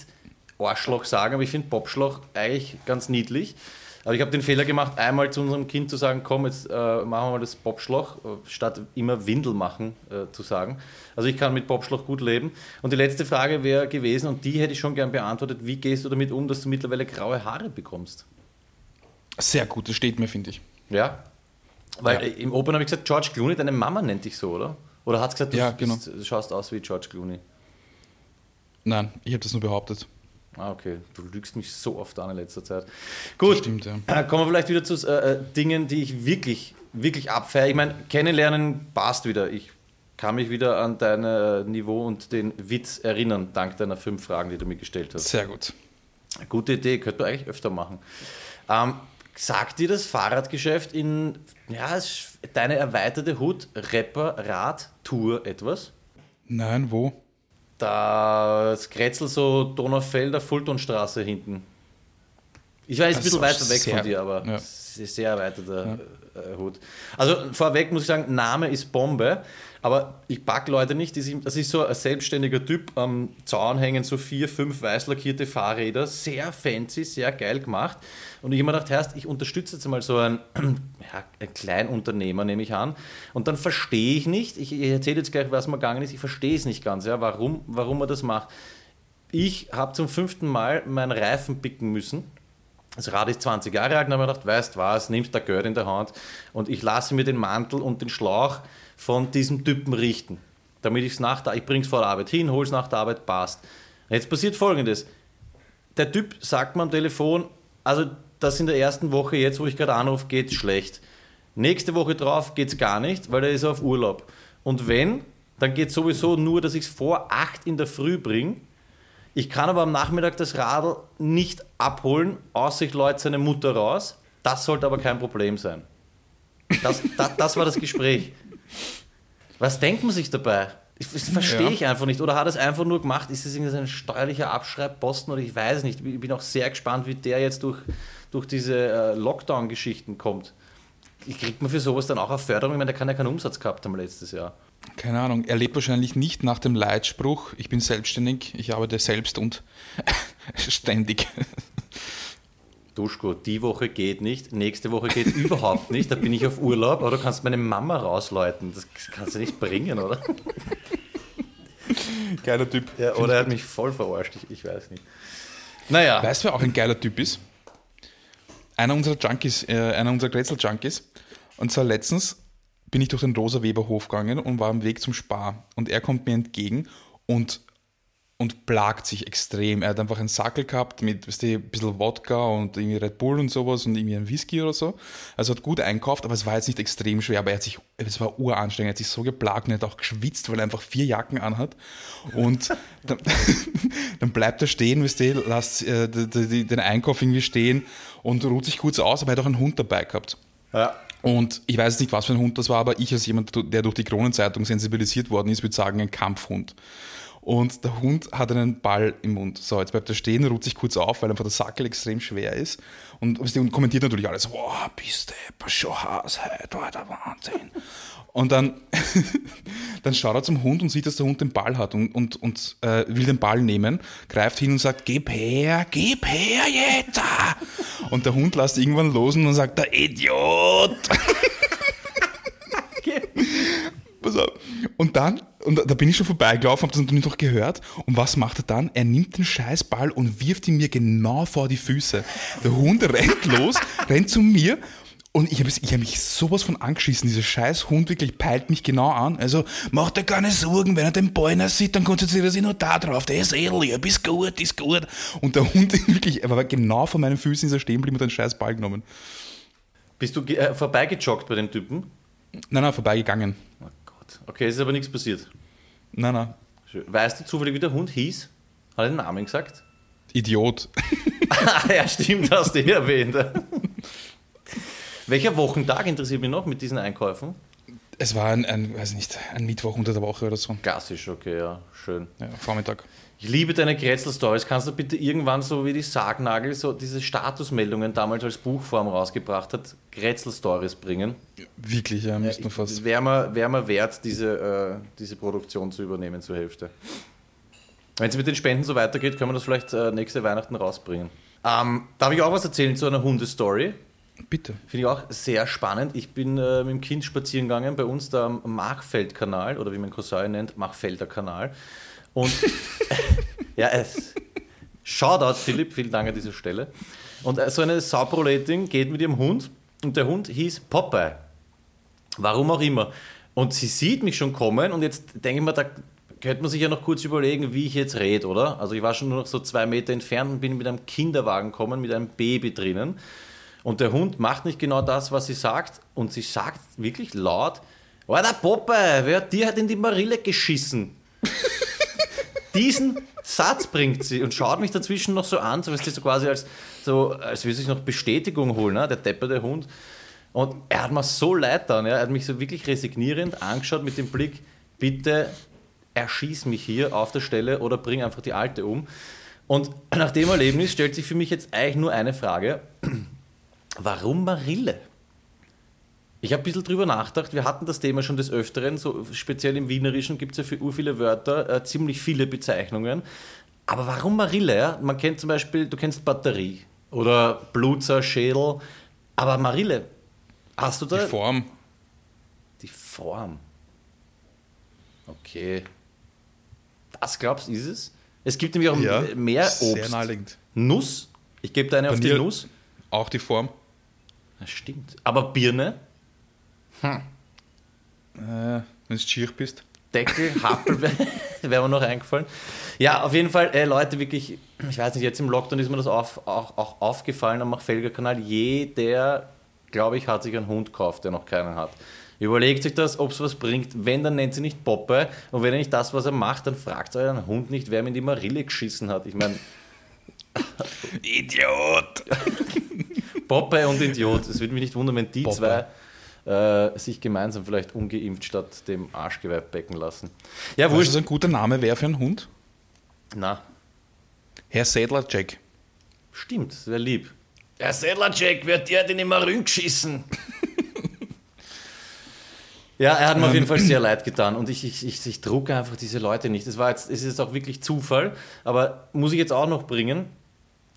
Arschloch sagen, aber ich finde Bobschloch eigentlich ganz niedlich. Aber ich habe den Fehler gemacht, einmal zu unserem Kind zu sagen, komm, jetzt äh, machen wir mal das Bobschloch, äh, statt immer Windel machen äh, zu sagen. Also ich kann mit Bobschloch gut leben. Und die letzte Frage wäre gewesen, und die hätte ich schon gern beantwortet, wie gehst du damit um, dass du mittlerweile graue Haare bekommst? Sehr gut, das steht mir, finde ich. Ja? Weil Ja. im Open habe ich gesagt, George Clooney, deine Mama nennt dich so, oder? Oder hat gesagt, du Ja, genau. bist- schaust aus wie George Clooney? Nein, ich habe das nur behauptet. Ah, okay. Du lügst mich so oft an in letzter Zeit. Gut, stimmt, ja. Äh, kommen wir vielleicht wieder zu äh, äh, Dingen, die ich wirklich, wirklich abfeiere. Ich meine, kennenlernen passt wieder. Ich kann mich wieder an dein äh, Niveau und den Witz erinnern, dank deiner fünf Fragen, die du mir gestellt hast. Sehr gut. Gute Idee, könnte man eigentlich öfter machen. Ähm, sagt dir das Fahrradgeschäft in ja, deine erweiterte Hut, Rapper, Rad, Tour etwas? Nein, wo? Das Kretzel so Donaufelder, Fultonstraße hinten. Ich weiß, ein bisschen weiter weg von dir, aber ja. es ist sehr erweiterter ja. Äh, Hut. Also vorweg muss ich sagen, Name ist Bombe. Aber ich packe Leute nicht, das ist so ein selbstständiger Typ, am Zaun hängen so vier, fünf weiß lackierte Fahrräder, sehr fancy, sehr geil gemacht. Und ich mir gedacht, Herrst, ich unterstütze jetzt mal so einen, (clears throat) ja, einen Kleinunternehmer, nehme ich an. Und dann verstehe ich nicht, ich, ich erzähle jetzt gleich, was mir gegangen ist, ich verstehe es nicht ganz, ja, warum, warum man das macht. Ich habe zum fünften Mal meinen Reifen picken müssen. Das Rad ist 20 Jahre alt und habe mir gedacht, weißt was, nimmst da Geld in der Hand und ich lasse mir den Mantel und den Schlauch von diesem Typen richten. Damit ich es nach der, ich bringe es vor der Arbeit hin, hole es nach der Arbeit, passt. Jetzt passiert folgendes. Der Typ sagt mir am Telefon, also das in der ersten Woche jetzt, wo ich gerade anrufe, geht schlecht. Nächste Woche drauf geht es gar nicht, weil er ist auf Urlaub. Und wenn, dann geht sowieso nur, dass ich es vor 8 in der Früh bringe. Ich kann aber am Nachmittag das Radl nicht abholen, außer ich läute seine Mutter raus. Das sollte aber kein Problem sein. Das, das, das war das Gespräch. Was denkt man sich dabei? Das verstehe ja. ich einfach nicht. Oder hat er es einfach nur gemacht? Ist es ein steuerlicher Abschreibposten oder ich weiß es nicht. Ich bin auch sehr gespannt, wie der jetzt durch, durch diese äh, Lockdown-Geschichten kommt. Kriegt man für sowas dann auch eine Förderung? Ich meine, der kann ja keinen Umsatz gehabt haben letztes Jahr. Keine Ahnung. Er lebt wahrscheinlich nicht nach dem Leitspruch, ich bin selbstständig, ich arbeite selbst und (laughs) ständig. Duschko, die Woche geht nicht, nächste Woche geht (laughs) überhaupt nicht, da bin ich auf Urlaub, oder du kannst meine Mama rausläuten. Das kannst du nicht bringen, oder? (laughs) Geiler Typ. Ja, oder er hat mich voll verarscht, ich, ich weiß nicht. Naja. Weißt du, wer auch ein geiler Typ ist? Einer unserer Junkies, äh, einer unserer Grätzl-Junkies. Und zwar letztens bin ich durch den Rosa Weber Hof gegangen und war am Weg zum Spar. Und er kommt mir entgegen und und plagt sich extrem. Er hat einfach einen Sackel gehabt mit weißt du, ein bisschen Wodka und irgendwie Red Bull und sowas und irgendwie ein Whisky oder so. Also hat gut einkauft, aber es war jetzt nicht extrem schwer. Aber er hat sich, es war uranstrengend, er hat sich so geplagt und er hat auch geschwitzt, weil er einfach vier Jacken anhat. Und (laughs) dann, (laughs) dann, bleibt er stehen, weißt du, lasst äh, den Einkauf irgendwie stehen und ruht sich kurz aus, aber er hat auch einen Hund dabei gehabt. Ja. Und ich weiß nicht, was für ein Hund das war, aber ich als jemand, der durch die Kronenzeitung sensibilisiert worden ist, würde sagen, ein Kampfhund und der Hund hat einen Ball im Mund. So, jetzt bleibt er stehen, ruht sich kurz auf, weil einfach der Sackel extrem schwer ist und, und kommentiert natürlich alles, wow, bist du schon Hase, war der Wahnsinn. Und dann, (laughs) dann schaut er zum Hund und sieht, dass der Hund den Ball hat und, und, und äh, will den Ball nehmen, greift hin und sagt, gib her, gib her jetzt. Und der Hund lässt irgendwann los und dann sagt, der Idiot. (laughs) Pass auf. Und dann, und da bin ich schon vorbeigelaufen, habe das natürlich noch gehört. Und was macht er dann? Er nimmt den Scheißball und wirft ihn mir genau vor die Füße. Der Hund rennt los, (laughs) rennt zu mir und ich habe hab mich sowas von angeschissen. Dieser scheiß Hund wirklich peilt mich genau an. Also, mach dir keine Sorgen, wenn er den Ballner sieht, dann konzentriert er sich nur da drauf. Der ist eh lieb, ist gut, ist gut. Und der Hund (laughs) wirklich, er war genau vor meinen Füßen ist er stehen geblieben und den scheiß Ball genommen. Bist du äh, vorbeigejoggt bei dem Typen? Nein, nein, vorbeigegangen. Okay, es ist aber nichts passiert. Nein, nein. Weißt du zufällig, wie der Hund hieß? Hat er den Namen gesagt? Idiot. (laughs) ja, stimmt, hast du ihn erwähnt. Welcher Wochentag interessiert mich noch mit diesen Einkäufen? Es war ein, ein, weiß nicht, ein Mittwoch unter der Woche oder so. Klassisch, okay, ja, schön. Ja, Vormittag. Ich liebe deine Grätzl-Stories. Kannst du bitte irgendwann so wie die Sargnagel so diese Statusmeldungen damals als Buchform rausgebracht hat, Grätzl-Stories bringen? Wirklich, ja, müssten wir fast. Wäre mir, wär mir wert, diese, äh, diese Produktion zu übernehmen zur Hälfte. Wenn es mit den Spenden so weitergeht, können wir das vielleicht äh, nächste Weihnachten rausbringen. Ähm, darf ich auch was erzählen zu einer Hundestory? Bitte. Finde ich auch sehr spannend. Ich bin äh, mit dem Kind spazieren gegangen bei uns da am Machfeldkanal oder wie mein Cousin nennt, Machfelder Kanal. Und (laughs) ja, es. Shoutout, Philipp, vielen Dank an dieser Stelle. Und äh, so eine Sauproletin geht mit ihrem Hund und der Hund hieß Popeye. Warum auch immer. Und sie sieht mich schon kommen und jetzt denke ich mir, da könnte man sich ja noch kurz überlegen, wie ich jetzt rede, oder? Also ich war schon nur noch so zwei Meter entfernt und bin mit einem Kinderwagen gekommen, mit einem Baby drinnen. Und der Hund macht nicht genau das, was sie sagt. Und sie sagt wirklich laut, Alter Poppe, wer hat dir in die Marille geschissen? Diesen Satz bringt sie und schaut mich dazwischen noch so an, so, so quasi als, so, als würde sich noch Bestätigung holen, ne? der depperte Hund. Und er hat mir so leid dann, ja? er hat mich so wirklich resignierend angeschaut mit dem Blick, bitte erschieß mich hier auf der Stelle oder bring einfach die Alte um. Und nach dem Erlebnis stellt sich für mich jetzt eigentlich nur eine Frage. Warum Marille? Ich habe ein bisschen drüber nachgedacht. Wir hatten das Thema schon des Öfteren. So speziell im Wienerischen gibt es ja für ur viele Wörter, äh, ziemlich viele Bezeichnungen. Aber warum Marille? Ja? Man kennt zum Beispiel, du kennst Batterie oder Blutzer, Schädel. Aber Marille, hast du da. Die Form. Die Form. Okay. Das glaubst du, ist es? Es gibt nämlich auch Ja, mehr sehr Obst. naheliegend. Nuss. Ich gebe da eine auf die Nuss. Auch die Form. Das stimmt. Aber Birne, Äh, wenn du schier bist. Deckel, Happel (laughs) wäre wär mir noch eingefallen. Ja, auf jeden Fall, äh, Leute, wirklich, ich weiß nicht, jetzt im Lockdown ist mir das auf, auch, auch aufgefallen am Machfelger-Kanal. Jeder, glaube ich, hat sich einen Hund gekauft, der noch keinen hat. Überlegt sich das, ob es was bringt. Wenn, dann nennt sie nicht Poppe. Und wenn er nicht das, was er macht, dann fragt euren Hund nicht, wer ihm in die Marille geschissen hat. Ich meine, Idiot! (laughs) Poppe und Idiot. Es würde mich nicht wundern, wenn die Poppe. zwei äh, sich gemeinsam vielleicht ungeimpft statt dem Arschgeweih becken lassen. Ja, du, wurscht. was ein guter Name wäre für einen Hund? Na, Herr Sädler Jack. stimmt, wäre lieb. Herr Sedlacek, wer hat dir denn immer geschissen? (laughs) ja, er hat mir auf jeden Fall sehr leid getan und ich, ich, ich, ich drucke einfach diese Leute nicht. Das war jetzt, es ist jetzt auch wirklich Zufall, aber muss ich jetzt auch noch bringen,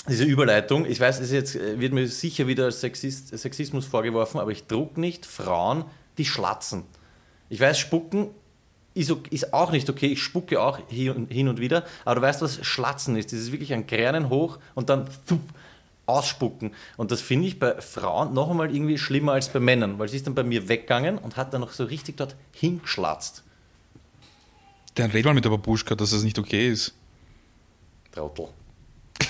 diese Überleitung. Ich weiß, es jetzt, äh, wird mir sicher wieder als Sexist, Sexismus vorgeworfen, aber ich druck nicht Frauen, die schlatzen. Ich weiß, spucken ist, ist auch nicht okay. Ich spucke auch hin und wieder. Aber du weißt, was Schlatzen ist. Das ist wirklich ein Kränen hoch und dann ausspucken. Und das finde ich bei Frauen noch einmal irgendwie schlimmer als bei Männern, weil sie ist dann bei mir weggegangen und hat dann noch so richtig dort hingeschlatzt. Dann red mal mit der Babuschka, dass das nicht okay ist. Trottel.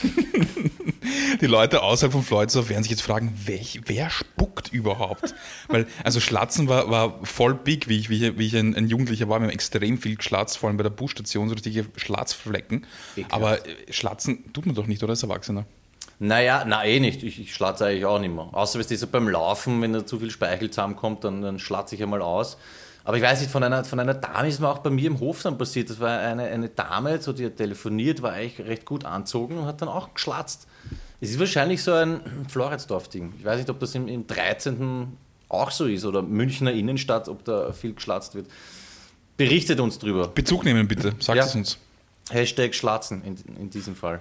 (laughs) Die Leute außerhalb von Floydsdorf werden sich jetzt fragen, welch, wer spuckt überhaupt? Weil, also Schlatzen war, war voll big, wie ich, wie ich, wie ich ein, ein Jugendlicher war. Wir haben extrem viel geschlatzt, vor allem bei der Busstation, so richtige Schlatzflecken. Ekelhaft. Aber äh, Schlatzen tut man doch nicht, oder als Erwachsener? Naja, na eh nicht. Ich, ich schlatze eigentlich auch nicht mehr. Außer wenn es so beim Laufen, wenn da zu viel Speichel zusammenkommt, dann, dann schlatze ich einmal aus. Aber ich weiß nicht, von einer, von einer Dame ist mir auch bei mir im Hof dann passiert. Das war eine, eine Dame, so, die hat telefoniert, war eigentlich recht gut anzogen und hat dann auch geschlatzt. Es ist wahrscheinlich so ein (clears throat) Floridsdorf-Ding. Ich weiß nicht, ob das im, im 13. auch so ist oder Münchner Innenstadt, ob da viel geschlatzt wird. Berichtet uns drüber. Bezug nehmen bitte, sagt Ja. es uns. Hashtag Schlatzen in, in diesem Fall.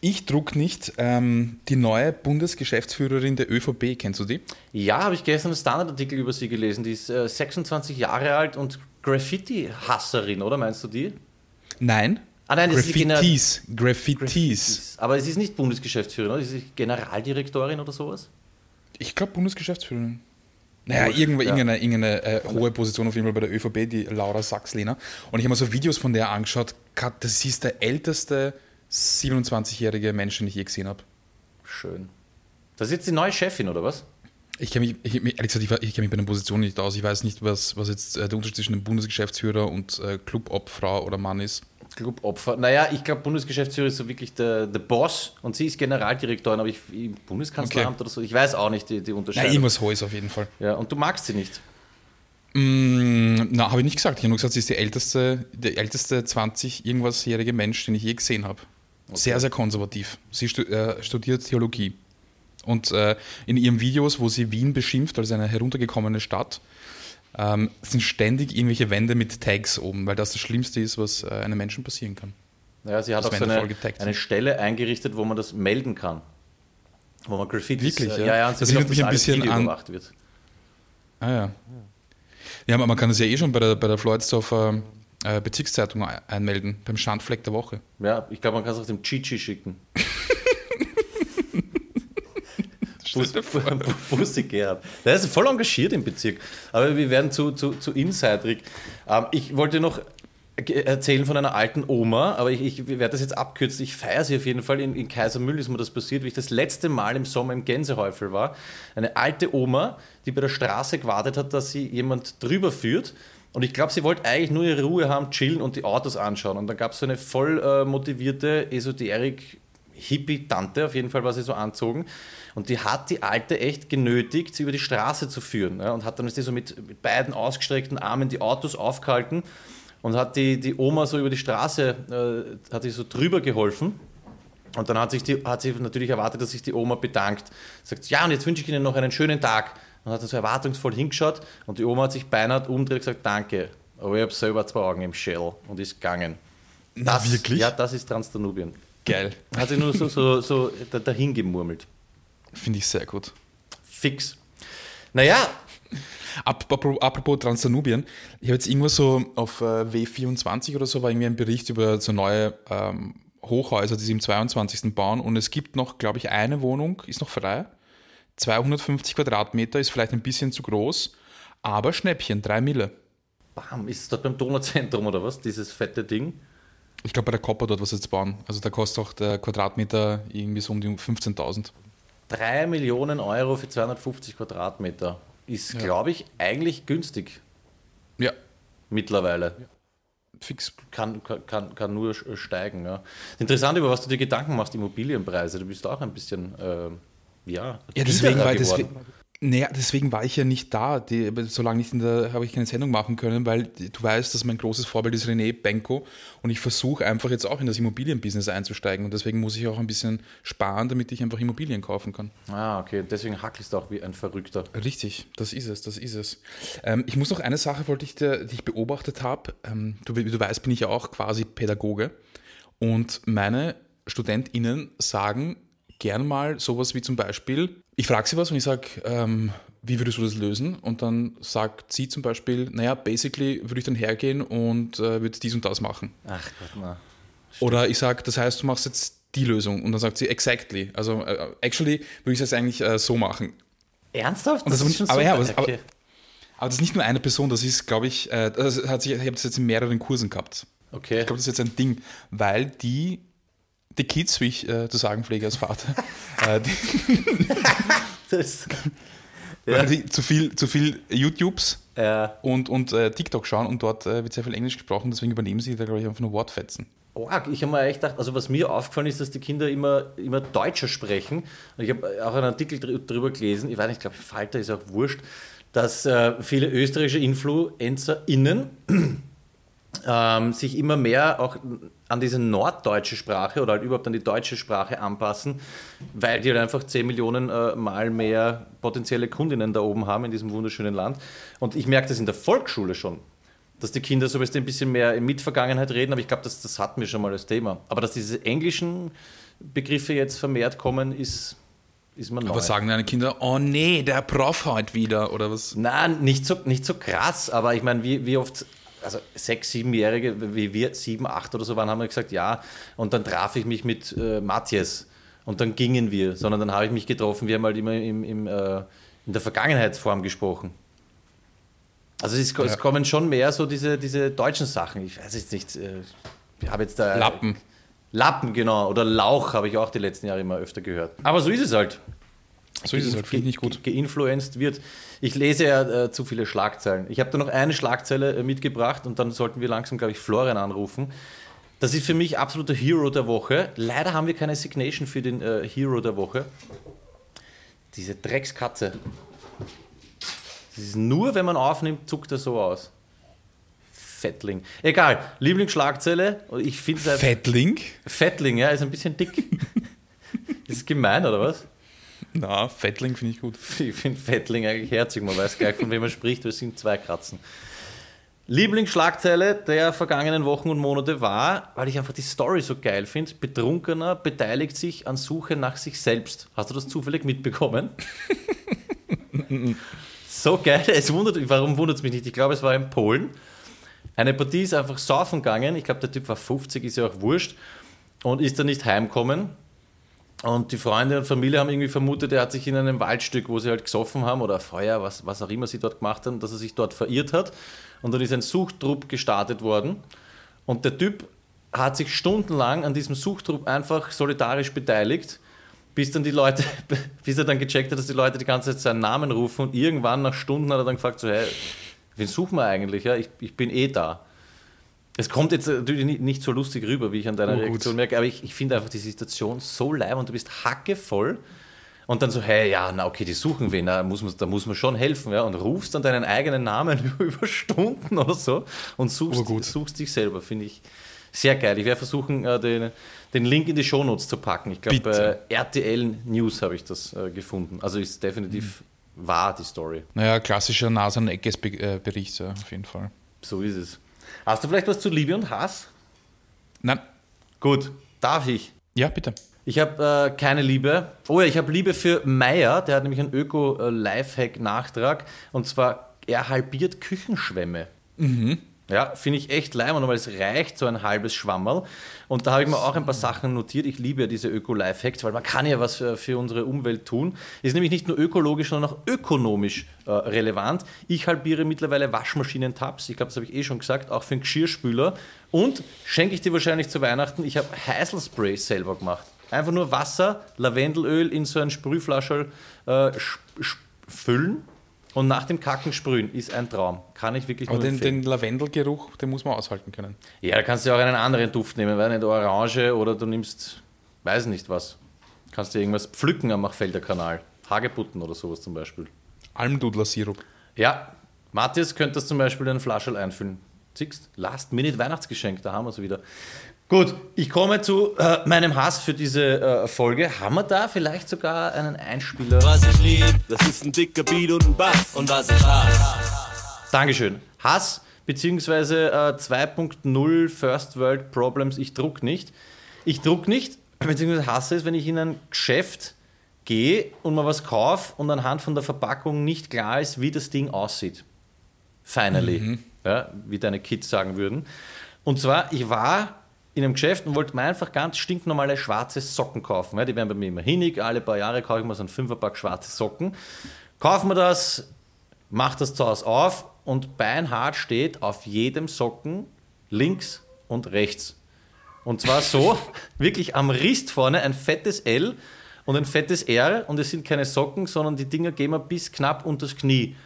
Ich druck nicht ähm, die neue Bundesgeschäftsführerin der ÖVP, kennst du die? Ja, habe ich gestern einen Standardartikel über sie gelesen. Die ist äh, 26 Jahre alt und Graffiti-Hasserin, oder meinst du die? Nein. Ah, nein, das ist die Gener- Graffitis. Graffitis. Aber sie ist nicht Bundesgeschäftsführerin, oder? Sie ist Generaldirektorin oder sowas? Ich glaube Bundesgeschäftsführerin. Naja, irgendwo, Ja. irgendeine, irgendeine äh, hohe Position auf jeden Fall bei der ÖVP, die Laura Sachs-Lehner. Und ich habe mir so Videos von der angeschaut. Das ist der älteste 27-jährige Mensch, den ich je gesehen habe. Schön. Das ist jetzt die neue Chefin, oder was? Ich kenne mich, ich, ehrlich gesagt, ich, ich kenne mich bei den Positionen nicht aus. Ich weiß nicht, was, was jetzt äh, der Unterschied zwischen einem Bundesgeschäftsführer und äh, Clubobfrau oder Mann ist. Clubopfer. Naja, ich glaube, Bundesgeschäftsführer ist so wirklich der, der Boss und sie ist Generaldirektorin, aber ich, im Bundeskanzleramt oder so, ich weiß auch nicht die, die Nein, Unterscheidung. irgendwas Hohes auf jeden Fall. ja, und du magst sie nicht. Mm, na, habe ich nicht gesagt. Ich habe nur gesagt, sie ist die älteste, der älteste 20-irgendwas-jährige Mensch, den ich je gesehen habe. Sehr, sehr konservativ. Sie äh, studiert Theologie. Und äh, in ihren Videos, wo sie Wien beschimpft als eine heruntergekommene Stadt, ähm, sind ständig irgendwelche Wände mit Tags oben, weil das das Schlimmste ist, was äh, einem Menschen passieren kann. Ja, sie hat Das auch so eine, eine Stelle eingerichtet, wo man das melden kann. Wo man Graffitis... Wirklich, äh, ja? ja, sie Das erinnert mich ein bisschen an- wird. Ah ja. Ja, aber man kann das ja eh schon bei der, bei der Floydsdorfer äh, Bezirkszeitung ein- einmelden, beim Schandfleck der Woche. Ja, ich glaube, man kann es auch dem Chichi schicken. (laughs) Bus, (laughs) Bussi Gerhard. Der ist voll engagiert im Bezirk. Aber wir werden zu, zu, zu insiderig. Ähm, ich wollte noch erzählen von einer alten Oma, aber ich, ich werde das jetzt abkürzen. Ich feiere sie auf jeden Fall. In, in Kaisermühl ist mir das passiert, wie ich das letzte Mal im Sommer im Gänsehäufel war. Eine alte Oma, die bei der Straße gewartet hat, dass sie jemand drüber führt. Und ich glaube, sie wollte eigentlich nur ihre Ruhe haben, chillen und die Autos anschauen. Und dann gab es so eine voll äh, motivierte Esoterik- Hippie-Tante, auf jeden Fall war sie so anzogen. Und die hat die Alte echt genötigt, sie über die Straße zu führen. Ja, und hat dann so mit, mit beiden ausgestreckten Armen die Autos aufgehalten und hat die, die Oma so über die Straße, äh, hat sie so drüber geholfen. Und dann hat, sich die, hat sie natürlich erwartet, dass sich die Oma bedankt. Sagt, ja, und jetzt wünsche ich Ihnen noch einen schönen Tag. Und hat dann so erwartungsvoll hingeschaut und die Oma hat sich beinahe umgedreht und gesagt, danke. Aber ich habe selber zwei Augen im Schädel und ist gegangen. Na, Das, wirklich? Ja, das ist Transdanubien. Geil. Hat sich nur so, so, so da- dahin gemurmelt. Finde ich sehr gut. Fix. Naja, Apropos, apropos Transdanubien, ich habe jetzt irgendwo so auf äh, W24 oder so war irgendwie ein Bericht über so neue ähm, Hochhäuser, die sie im 22. bauen und es gibt noch, glaube ich, eine Wohnung, ist noch frei. 250 Quadratmeter ist vielleicht ein bisschen zu groß, aber Schnäppchen, drei Mille. bam, ist es dort beim Donauzentrum oder was? Dieses fette Ding. Ich glaube bei der Copper dort, was jetzt bauen. Also da kostet auch der Quadratmeter irgendwie so um die 15.000. Drei Millionen Euro für 250 Quadratmeter. Ist, glaube ich, eigentlich günstig Ja, mittlerweile. fix. Kann, kann- kann, nur steigen. Ja. Interessant, über was du dir Gedanken machst, Immobilienpreise. Du bist auch ein bisschen, äh, ja, Ja, deswegen war, deswegen, naja, deswegen war ich ja nicht da. Die, so lange nicht in der, habe ich keine Sendung machen können, weil du weißt, dass mein großes Vorbild ist René Benko und ich versuche einfach jetzt auch in das Immobilienbusiness einzusteigen und deswegen muss ich auch ein bisschen sparen, damit ich einfach Immobilien kaufen kann. Ah, okay. Deswegen hackelst du auch wie ein Verrückter. Richtig, das ist es, das ist es. Ähm, ich muss noch eine Sache, wollte ich dir, die ich beobachtet habe. Ähm, du, wie du weißt, bin ich ja auch quasi Pädagoge und meine StudentInnen sagen gern mal sowas wie zum Beispiel, ich frage sie was und ich sage, ähm, wie würdest du das lösen? Und dann sagt sie zum Beispiel, naja, basically würde ich dann hergehen und äh, würde dies und das machen. Ach Gott, na. Oder ich sage, das heißt, du machst jetzt die Lösung. Und dann sagt sie, exactly. Also, äh, actually würde ich es jetzt eigentlich äh, so machen. Ernsthaft? Und das ist aber- aber ja, weit. aber- aber- Aber das ist nicht nur eine Person, das ist, glaube ich, äh, das hat sich, ich habe das jetzt in mehreren Kursen gehabt. okay. Ich glaube, das ist jetzt ein Ding, weil die, die Kids, wie ich äh, zu sagen pflege als Vater, (laughs) äh, die, Das, weil die zu viel, zu viel YouTubes äh, und, und äh, TikTok schauen und dort äh, wird sehr viel Englisch gesprochen, deswegen übernehmen sie da, glaube ich, einfach nur Wortfetzen. Org. Ich habe mir echt gedacht, also was mir aufgefallen ist, dass die Kinder immer, immer Deutscher sprechen. Und ich habe auch einen Artikel drüber gelesen, ich weiß nicht, ich glaube, Falter ist auch wurscht, dass äh, viele österreichische InfluencerInnen (clears throat) ähm, sich immer mehr auch an diese norddeutsche Sprache oder halt überhaupt an die deutsche Sprache anpassen, weil die halt einfach 10 Millionen äh, Mal mehr potenzielle Kundinnen da oben haben in diesem wunderschönen Land. Und ich merke das in der Volksschule schon, dass die Kinder so ein bisschen mehr in Mitvergangenheit reden, aber ich glaube, das, das hatten wir schon mal als Thema. Aber dass diese englischen Begriffe jetzt vermehrt kommen, ist, ist man neu. Aber sagen deine Kinder, oh nee, der Prof heute wieder oder was? Nein, nicht so, nicht so krass, aber ich meine, wie, wie oft, also sechs, siebenjährige, wie wir sieben, acht oder so waren, haben wir gesagt, ja, und dann traf ich mich mit äh, Matthias und dann gingen wir, sondern dann habe ich mich getroffen, wir haben halt immer im, im, äh, in der Vergangenheitsform gesprochen. Also es, ist, es Ja. kommen schon mehr so diese, diese deutschen Sachen, ich weiß jetzt nicht, äh, ich habe jetzt da... Lappen. Lappen, genau, oder Lauch habe ich auch die letzten Jahre immer öfter gehört. Aber so ist es halt So ist es halt, finde ich nicht gut. ge- geinfluenced wird. Ich lese ja äh, zu viele Schlagzeilen. Ich habe da noch eine Schlagzeile äh, mitgebracht und dann sollten wir langsam, glaube ich, Florian anrufen. Das ist für mich absoluter Hero der Woche. Leider haben wir keine Signation für den äh, Hero der Woche. Diese Dreckskatze. Das ist nur, wenn man aufnimmt, zuckt er so aus. Fettling. Egal, Lieblingsschlagzeile. Ich finde einfach. Fettling? Fettling, ja, ist ein bisschen dick. (laughs) ist es gemein, oder was? Na, Fettling finde ich gut. (laughs) Ich finde Fettling eigentlich herzig, man weiß gleich, von wem man spricht, es sind zwei Kratzen. Lieblingsschlagzeile der vergangenen Wochen und Monate war, weil ich einfach die Story so geil finde, Betrunkener beteiligt sich an Suche nach sich selbst. Hast du das zufällig mitbekommen? so geil, es wundert, warum wundert es mich nicht? Ich glaube, es war in Polen. Eine Partie ist einfach saufen gegangen, ich glaube, der Typ war 50, ist ja auch wurscht, und ist dann nicht heimkommen. Und die Freunde und Familie haben irgendwie vermutet, er hat sich in einem Waldstück, wo sie halt gesoffen haben oder Feuer, was, was auch immer sie dort gemacht haben, dass er sich dort verirrt hat. Und dann ist ein Suchtrupp gestartet worden. Und der Typ hat sich stundenlang an diesem Suchtrupp einfach solidarisch beteiligt, bis dann die Leute, (laughs) bis er dann gecheckt hat, dass die Leute die ganze Zeit seinen Namen rufen und irgendwann nach Stunden hat er dann gefragt, so, hey, wen suchen wir eigentlich? Ja, ich, ich bin eh da. Es kommt jetzt natürlich nicht, so lustig rüber, wie ich an deiner Oh, gut. Reaktion merke, aber ich, ich finde einfach die Situation so leib und du bist hackevoll und dann so, hey, ja, na okay, die suchen wen, da muss man, da muss man schon helfen, ja, und rufst dann deinen eigenen Namen (laughs) über Stunden oder so und suchst, Urgut. suchst dich selber, finde ich sehr geil. Ich werde versuchen, äh, den, den Link in die Shownotes zu packen. Ich glaube, bei RTL News habe ich das äh, gefunden. Also ist definitiv wahr, die Story. Naja, klassischer Nasen-Eckes-Bericht, ja, auf jeden Fall. So ist es. Hast du vielleicht was zu Liebe und Hass? Nein, Gut, darf ich? ja, bitte. Ich habe äh, keine Liebe. Oh ja, ich habe Liebe für Meier, der hat nämlich einen Öko-Lifehack-Nachtrag. Und zwar, er halbiert Küchenschwämme. Ja, finde ich echt leimend, weil es reicht so ein halbes Schwammerl. Und da habe ich mir auch ein paar Sachen notiert. Ich liebe ja diese Öko-Lifehacks, weil man kann ja was für, für unsere Umwelt tun. Ist nämlich nicht nur ökologisch, sondern auch ökonomisch äh, relevant. Ich halbiere mittlerweile Waschmaschinentabs. Ich glaube, das habe ich eh schon gesagt, auch für einen Geschirrspüler. Und schenke ich dir wahrscheinlich zu Weihnachten, ich habe Heiselspray selber gemacht. Einfach nur Wasser, Lavendelöl in so ein Sprühflascherl äh, füllen und nach dem Kacken sprühen. Ist ein Traum. Kann ich wirklich Aber nur den, empfehlen. den Lavendelgeruch, den muss man aushalten können. Ja, da kannst du ja auch einen anderen Duft nehmen, weil nicht Orange oder du nimmst, weiß nicht was. Kannst du irgendwas pflücken am Machfelder Kanal. Hagebutten oder sowas zum Beispiel. Almdudler-Sirup. Ja, Matthias könnte das zum Beispiel in einen Flascherl einfüllen. Siehst, Last-Minute-Weihnachtsgeschenk, da haben wir es wieder. Gut, ich komme zu äh, meinem Hass für diese äh, Folge. Haben wir da vielleicht sogar einen Einspieler? Was ich lieb, das ist ein dicker Beat und ein Bass. Und was ich hasse, Dankeschön. Hass beziehungsweise äh, 2.0 First World Problems, ich druck nicht. Ich druck nicht, (clears throat) beziehungsweise hasse es, wenn ich in ein Geschäft gehe und mal was kaufe und anhand von der Verpackung nicht klar ist, wie das Ding aussieht. Finally. Ja, wie deine Kids sagen würden. Und zwar, ich war in einem Geschäft und wollte mir einfach ganz stinknormale schwarze Socken kaufen. Ja, die werden bei mir immer hinig. Alle paar Jahre kaufe ich mir so einen Fünferpack schwarze Socken. Kaufen wir das, mach das zu Hause auf und beinhart steht auf jedem Socken links und rechts. Und zwar so, (laughs) wirklich am Rist vorne ein fettes L und ein fettes R und es sind keine Socken, sondern die Dinger gehen mir bis knapp unters Knie.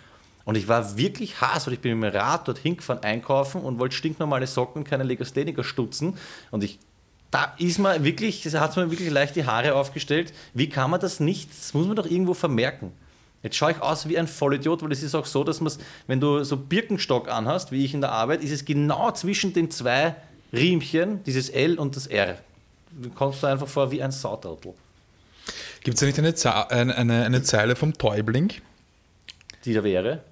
Und ich war wirklich Hass, weil ich bin mit dem Rad dorthin gefahren einkaufen und wollte stinknormale Socken, keine Legastheniker stutzen. Und ich, da ist mir wirklich, hat mir wirklich leicht die Haare aufgestellt. Wie kann man das nicht? Das muss man doch irgendwo vermerken. Jetzt schaue ich aus wie ein Vollidiot, weil es ist auch so, dass man wenn du so Birkenstock anhast, wie ich in der Arbeit, ist es genau zwischen den zwei Riemchen, dieses L und das R. Du kommst da einfach vor wie ein Sautertel. Gibt es da nicht eine, Ze eine, eine, eine Zeile vom Täubling? Die da wäre.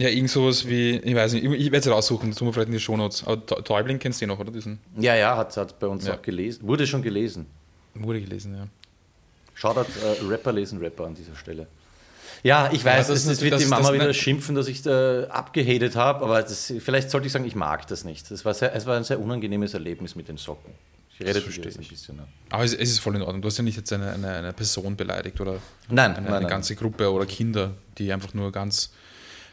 Ja, irgend sowas wie, ich weiß nicht, ich werde es raussuchen, das tun wir vielleicht in die Shownotes. Aber Tä- Täubling kennst du eh noch, oder? Diesen Ja, ja, hat, hat bei uns Ja. auch gelesen. Wurde schon gelesen. wurde gelesen, ja. Shoutout äh, Rapper lesen Rapper an dieser Stelle. Ja, ich weiß, Ja, das das, ist wird das- die Mama das- wieder schimpfen, dass ich äh, abgehatet habe, aber das, vielleicht sollte ich sagen, ich mag das nicht. Das war sehr, es war ein sehr unangenehmes Erlebnis mit den Socken. Ich rede verstehe jetzt ein ich. bisschen. Ja. Aber es, es ist voll in Ordnung. Du hast ja nicht jetzt eine, eine, eine Person beleidigt oder Nein, eine, nein, eine nein. ganze Gruppe oder Kinder, die einfach nur ganz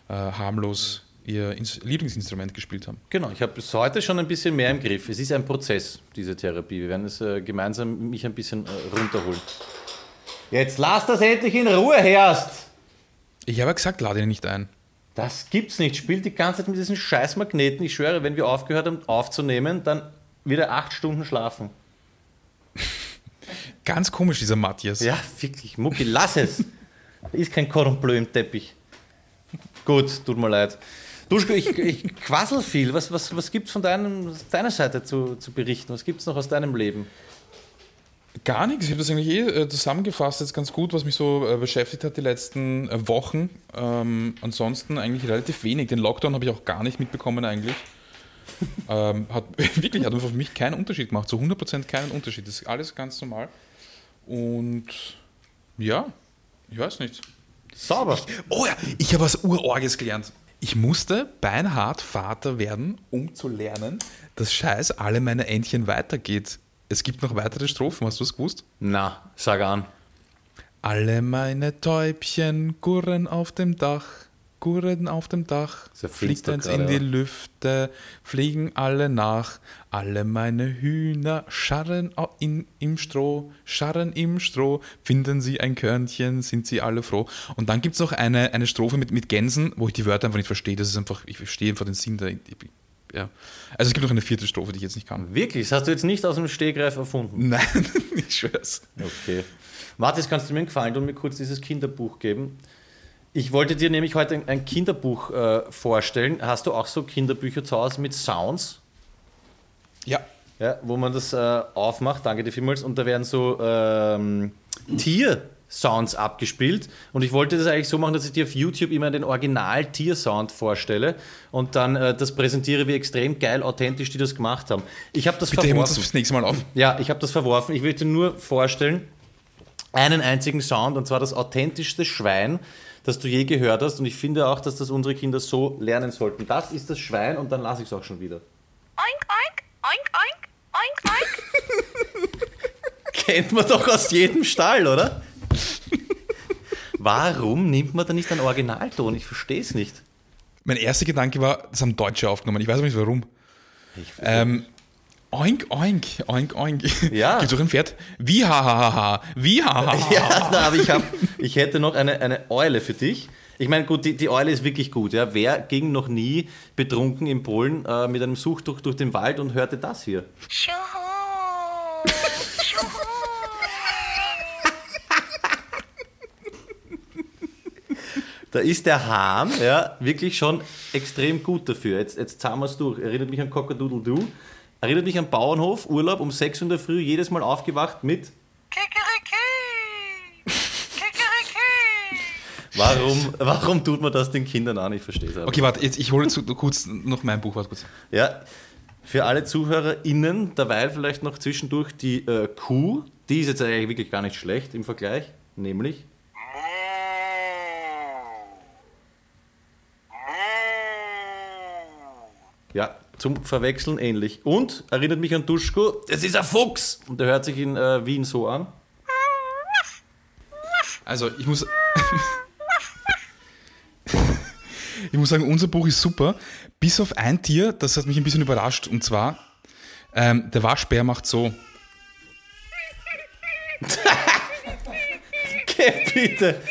äh, harmlos ihr Ins Lieblingsinstrument gespielt haben. Genau, ich habe bis heute schon ein bisschen mehr im Griff. Es ist ein Prozess, diese Therapie. Wir werden es äh, gemeinsam mich ein bisschen äh, runterholen. Jetzt lass das endlich in Ruhe, Herrst! Ich habe ja gesagt, lade ihn nicht ein. Das gibt's nicht. Spielt die ganze Zeit mit diesen Scheißmagneten. Ich schwöre, wenn wir aufgehört haben aufzunehmen, dann wieder acht Stunden schlafen. (laughs) Ganz komisch, dieser Matthias. Ja, wirklich. Mucki, lass es. Da (laughs) ist kein Cordon Bleu im Teppich. Gut, tut mir leid. Duschko, ich, ich quassel viel. Was, was, was gibt es von deinem, deiner Seite zu, zu berichten? Was gibt es noch aus deinem Leben? Gar nichts. Ich habe das eigentlich eh äh, zusammengefasst jetzt ganz gut, was mich so äh, beschäftigt hat die letzten äh, Wochen. Ähm, ansonsten eigentlich relativ wenig. Den Lockdown habe ich auch gar nicht mitbekommen eigentlich. (laughs) ähm, hat (laughs) wirklich hat für mich keinen Unterschied gemacht. Zu 100% keinen Unterschied. Das ist alles ganz normal. Und ja, ich weiß nicht. Sauber. Oh ja, ich habe was Urorges gelernt. Ich musste beinhart Vater werden, um zu lernen, dass Scheiß alle meine Entchen weitergeht. Es gibt noch weitere Strophen, hast du es gewusst? Na, sag an. Alle meine Täubchen gurren auf dem Dach, Gurren auf dem Dach, fliegt eins in die. Lüfte, fliegen alle nach, alle meine Hühner scharren in, im Stroh, scharren im Stroh, finden sie ein Körnchen, sind sie alle froh. Und dann gibt es noch eine, eine Strophe mit, mit Gänsen, wo ich die Wörter einfach nicht verstehe, das ist einfach, ich verstehe einfach den Sinn da. Ja. Also es gibt noch eine vierte Strophe, die ich jetzt nicht kann. Wirklich? Das hast du jetzt nicht aus dem Stegreif erfunden? Nein, (laughs) ich schwör's. Okay. Mathis, kannst du mir einen Gefallen tun, mir kurz dieses Kinderbuch geben? Ich wollte dir nämlich heute ein, Kinderbuch äh, vorstellen. Hast du auch so Kinderbücher zu Hause mit Sounds? Ja. Ja, wo man das äh, aufmacht, danke dir vielmals, und da werden so ähm, Tier-Sounds abgespielt. Und ich wollte das eigentlich so machen, dass ich dir auf YouTube immer den Original-Tier-Sound vorstelle und dann äh, das präsentiere, wie extrem geil, authentisch die das gemacht haben. Ich habe das Bitte wir uns das verworfen. nächste Mal auf. Ja, ich habe das verworfen. Ich will dir nur vorstellen, einen einzigen Sound, und zwar das authentischste Schwein, das du je gehört hast. Und ich finde auch, dass das unsere Kinder so lernen sollten. Das ist das Schwein und dann lasse ich es auch schon wieder. Oink, oink, oink, oink, oink, oink. (laughs) Kennt man doch aus jedem Stall, oder? Warum nimmt man da nicht einen Originalton? Ich verstehe es nicht. Mein erster Gedanke war, das haben Deutsche aufgenommen. Ich weiß aber nicht warum. Ähm, oink, oink, oink, oink. Ja. Gibt's auch ein Pferd? Wie ha ha ha ha. Wie ha ha ha. Ja, na, aber ich, hab, ich hätte noch eine, eine Eule für dich. Ich meine, gut, die, die Eule ist wirklich gut. Ja. Wer ging noch nie betrunken in Polen äh, mit einem Suchtuch durch den Wald und hörte das hier? Schuhu, (laughs) schuhu. Da ist der Hahn ja, wirklich schon extrem gut dafür. Jetzt, jetzt zahlen wir es durch. Erinnert mich an Cockadoodle-Doo. Erinnert mich an Bauernhof, Urlaub um 6 Uhr in der Früh, jedes Mal aufgewacht mit Kikeriki, Kikeriki. Warum, warum tut man das den Kindern an? Ich verstehe es aber. Okay, warte, jetzt, ich hole jetzt kurz noch mein Buch. Warte kurz. Ja, für alle ZuhörerInnen, derweil vielleicht noch zwischendurch die äh, Kuh. Die ist jetzt eigentlich wirklich gar nicht schlecht im Vergleich. Nämlich. Ja, zum Verwechseln ähnlich. Und erinnert mich an Duschko, es ist ein Fuchs! Und der hört sich in äh, Wien so an. Also, ich muss. (laughs) ich muss sagen, unser Buch ist super. Bis auf ein Tier, das hat mich ein bisschen überrascht. Und zwar, ähm, der Waschbär macht so. (laughs) Okay, bitte.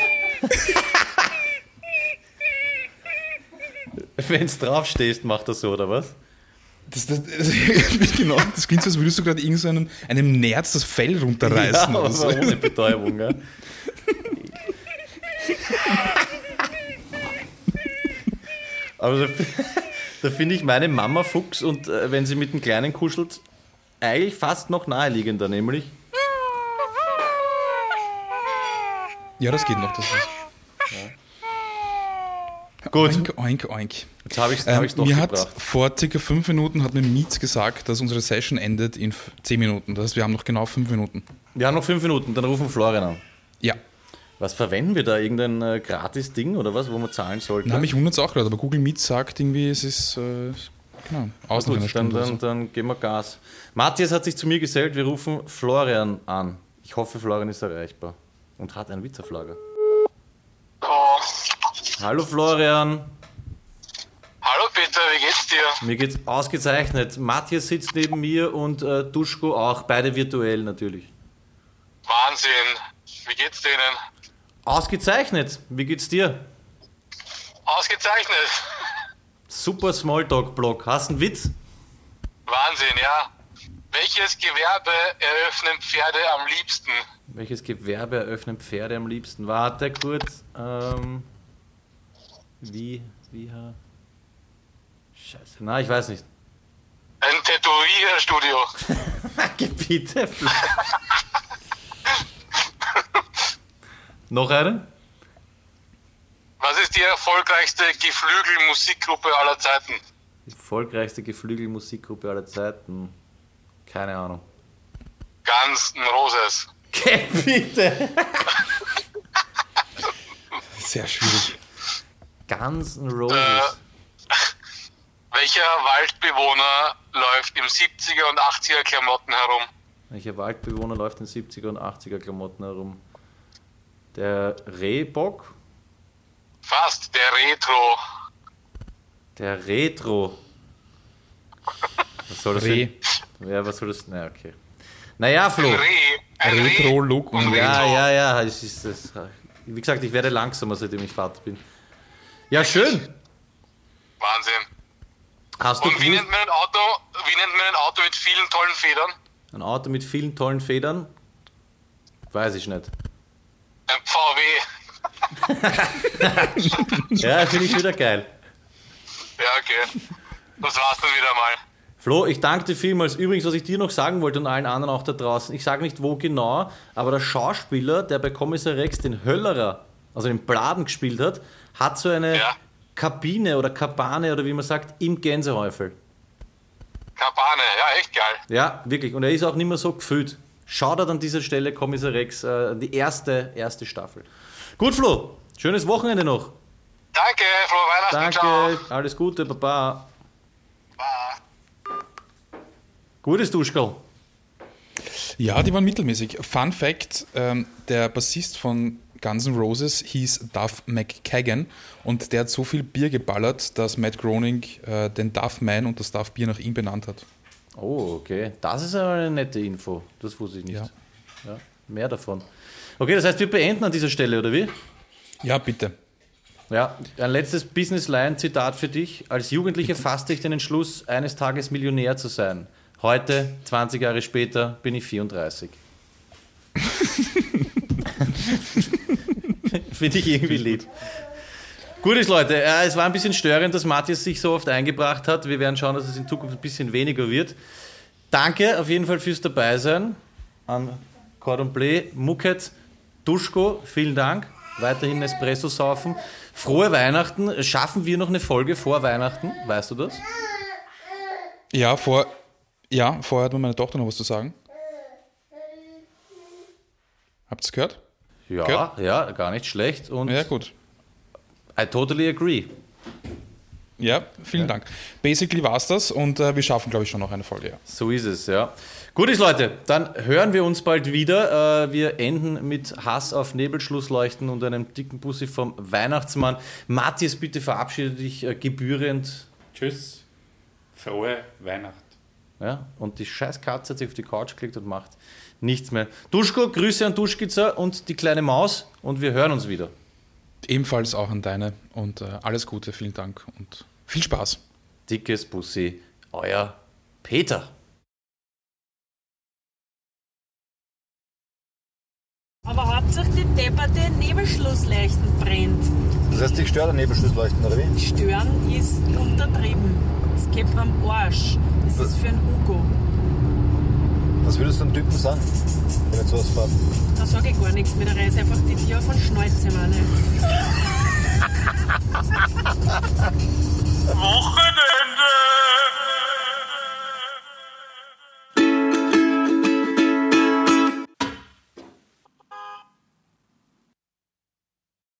(laughs) Wenn es draufstehst, macht er so, oder was? Das, das, das, (laughs) genau, das klingt so, als würdest du gerade irgend so einem, einem Nerz das Fell runterreißen. Ja, aber so. ohne Betäubung, ja. Aber da, (laughs) da finde ich meine Mama Fuchs und äh, wenn sie mit dem Kleinen kuschelt, eigentlich fast noch naheliegender, nämlich. Ja, das geht noch. Das ist, Gut, oink, oink, oink. jetzt habe ich es Ähm, mir hat gebracht. vor circa fünf Minuten hat mir Mietz gesagt, dass unsere Session endet in zehn Minuten. Das heißt, wir haben noch genau fünf Minuten. Wir haben noch fünf Minuten, dann rufen Florian an. Ja. Was verwenden wir da? Irgendein äh, Gratis-Ding oder was, wo man zahlen sollte? Na, mich wundert es auch gerade, aber Google Meet sagt irgendwie, es ist äh, genau, aus Gut, dann, dann, so. dann geben wir Gas. Matthias hat sich zu mir gesellt, wir rufen Florian an. Ich hoffe, Florian ist erreichbar und hat einen Witz auf Lager. Hallo Florian, Hallo Peter, wie geht's dir? mir geht's ausgezeichnet. Matthias sitzt neben mir und äh, Duschko auch, beide virtuell natürlich. Wahnsinn. Wie geht's denen? Ausgezeichnet, wie geht's dir? Ausgezeichnet. Super Smalltalk-Blog. Hast einen Witz? Wahnsinn, ja. Welches Gewerbe eröffnen Pferde am liebsten? Welches Gewerbe eröffnen Pferde am liebsten? Warte kurz. Ähm, wie, wie, ha- Scheiße, na, ich weiß nicht. Ein Tätowierstudio. (laughs) Gebiete. (laughs) Noch einen? Was ist die erfolgreichste Geflügelmusikgruppe aller Zeiten? Die erfolgreichste Geflügelmusikgruppe aller Zeiten. Keine Ahnung. Guns N' Roses. Gebiete. (laughs) Sehr schwierig. Guns N' Roses. Äh. (laughs) Welcher Waldbewohner läuft im 70er und 80er Klamotten herum? Welcher Waldbewohner läuft in 70er und 80er Klamotten herum? Der Rehbock? Fast, der Retro. Der Retro. Was soll das Reh. denn? Ja, was soll das? Na, okay. Naja, Flo. Ein Reh. Retro-Look und Ja, Retro. ja, ja. Es ist das. Wie gesagt, ich werde langsamer, seitdem ich Vater bin. Ja, schön. Wahnsinn. Hast du Und wie nennt man ein Auto, wie nennt man ein Auto mit vielen tollen Federn? ein Auto mit vielen tollen Federn? Weiß ich nicht. Ein VW. (laughs) Ja, finde ich wieder geil. Ja, okay. Das war's dann wieder mal. Flo, ich danke dir vielmals. Übrigens, was ich dir noch sagen wollte und allen anderen auch da draußen, ich sage nicht wo genau, aber der Schauspieler, der bei Kommissar Rex den Höllerer, also den Bladen gespielt hat, hat so eine Ja. Kabine oder Kabane oder wie man sagt, im Gänsehäufel. Kabane, ja, echt geil. Ja, wirklich. Und er ist auch nicht mehr so gefüllt. Schaut an dieser Stelle Kommissar Rex, äh, die erste, erste Staffel. Gut, Flo, schönes Wochenende noch. Danke, frohe Weihnachten, Danke, ciao. alles Gute, Baba. Gutes Duschkel. Ja, die waren mittelmäßig. Fun Fact: ähm, Der Bassist von Guns N' Roses hieß Duff McKagan und der hat so viel Bier geballert, dass Matt Groening äh, den Duff Man und das Duff Bier nach ihm benannt hat. Oh, okay. Das ist aber eine nette Info. Das wusste ich nicht. Ja. Ja, mehr davon. Okay, das heißt, wir beenden an dieser Stelle, oder wie? Ja, bitte. Ja, ein letztes Business-Line-Zitat für dich. Als Jugendlicher fasste ich den Entschluss, eines Tages Millionär zu sein. Heute, 20 Jahre später, bin ich 34. (laughs) (laughs) Finde ich irgendwie lieb. Gut ist, Leute. Äh, es war ein bisschen störend, dass Matthias sich so oft eingebracht hat. Wir werden schauen, dass es in Zukunft ein bisschen weniger wird. Danke auf jeden Fall fürs Dabeisein an Cordon Bleu, Muket, Duschko. Vielen Dank. Weiterhin Espresso saufen. Frohe Weihnachten. Schaffen wir noch eine Folge vor Weihnachten? Weißt du das? Ja, vor, ja, vorher hat mir meine Tochter noch was zu sagen. Habt ihr es gehört? Ja, Gell? ja, gar nicht schlecht. Und Ja, gut. I totally agree. Ja, vielen Dank. Basically war es das und äh, wir schaffen, glaube ich, schon noch eine Folge. Ja. So ist es, ja. Gut ist, Leute, dann hören wir uns bald wieder. Äh, Wir enden mit Hass auf Nebelschlussleuchten und einem dicken Bussi vom Weihnachtsmann. Matthias, bitte verabschiede dich äh, gebührend. Tschüss. Frohe Weihnacht. Ja, und die scheiß Katze hat sich auf die Couch gelegt und macht nichts mehr. Duschko, Grüße an Duschkizza und die kleine Maus und wir hören uns wieder. Ebenfalls auch an deine und äh, alles Gute, vielen Dank und viel Spaß. Dickes Bussi, euer Peter. Aber Hauptsache die depperte Nebelschlussleuchten brennt. Das heißt, dich stört der Nebelschlussleuchten, oder wie? Stören ist untertrieben. Es geht am Arsch. Das ist für einen Hugo. Was würdest du einem Typen sagen, wenn er sowas fährt? Da sage ich gar nichts mehr. Da reiß einfach die Tür von Schnäuze, meine. Wochenende.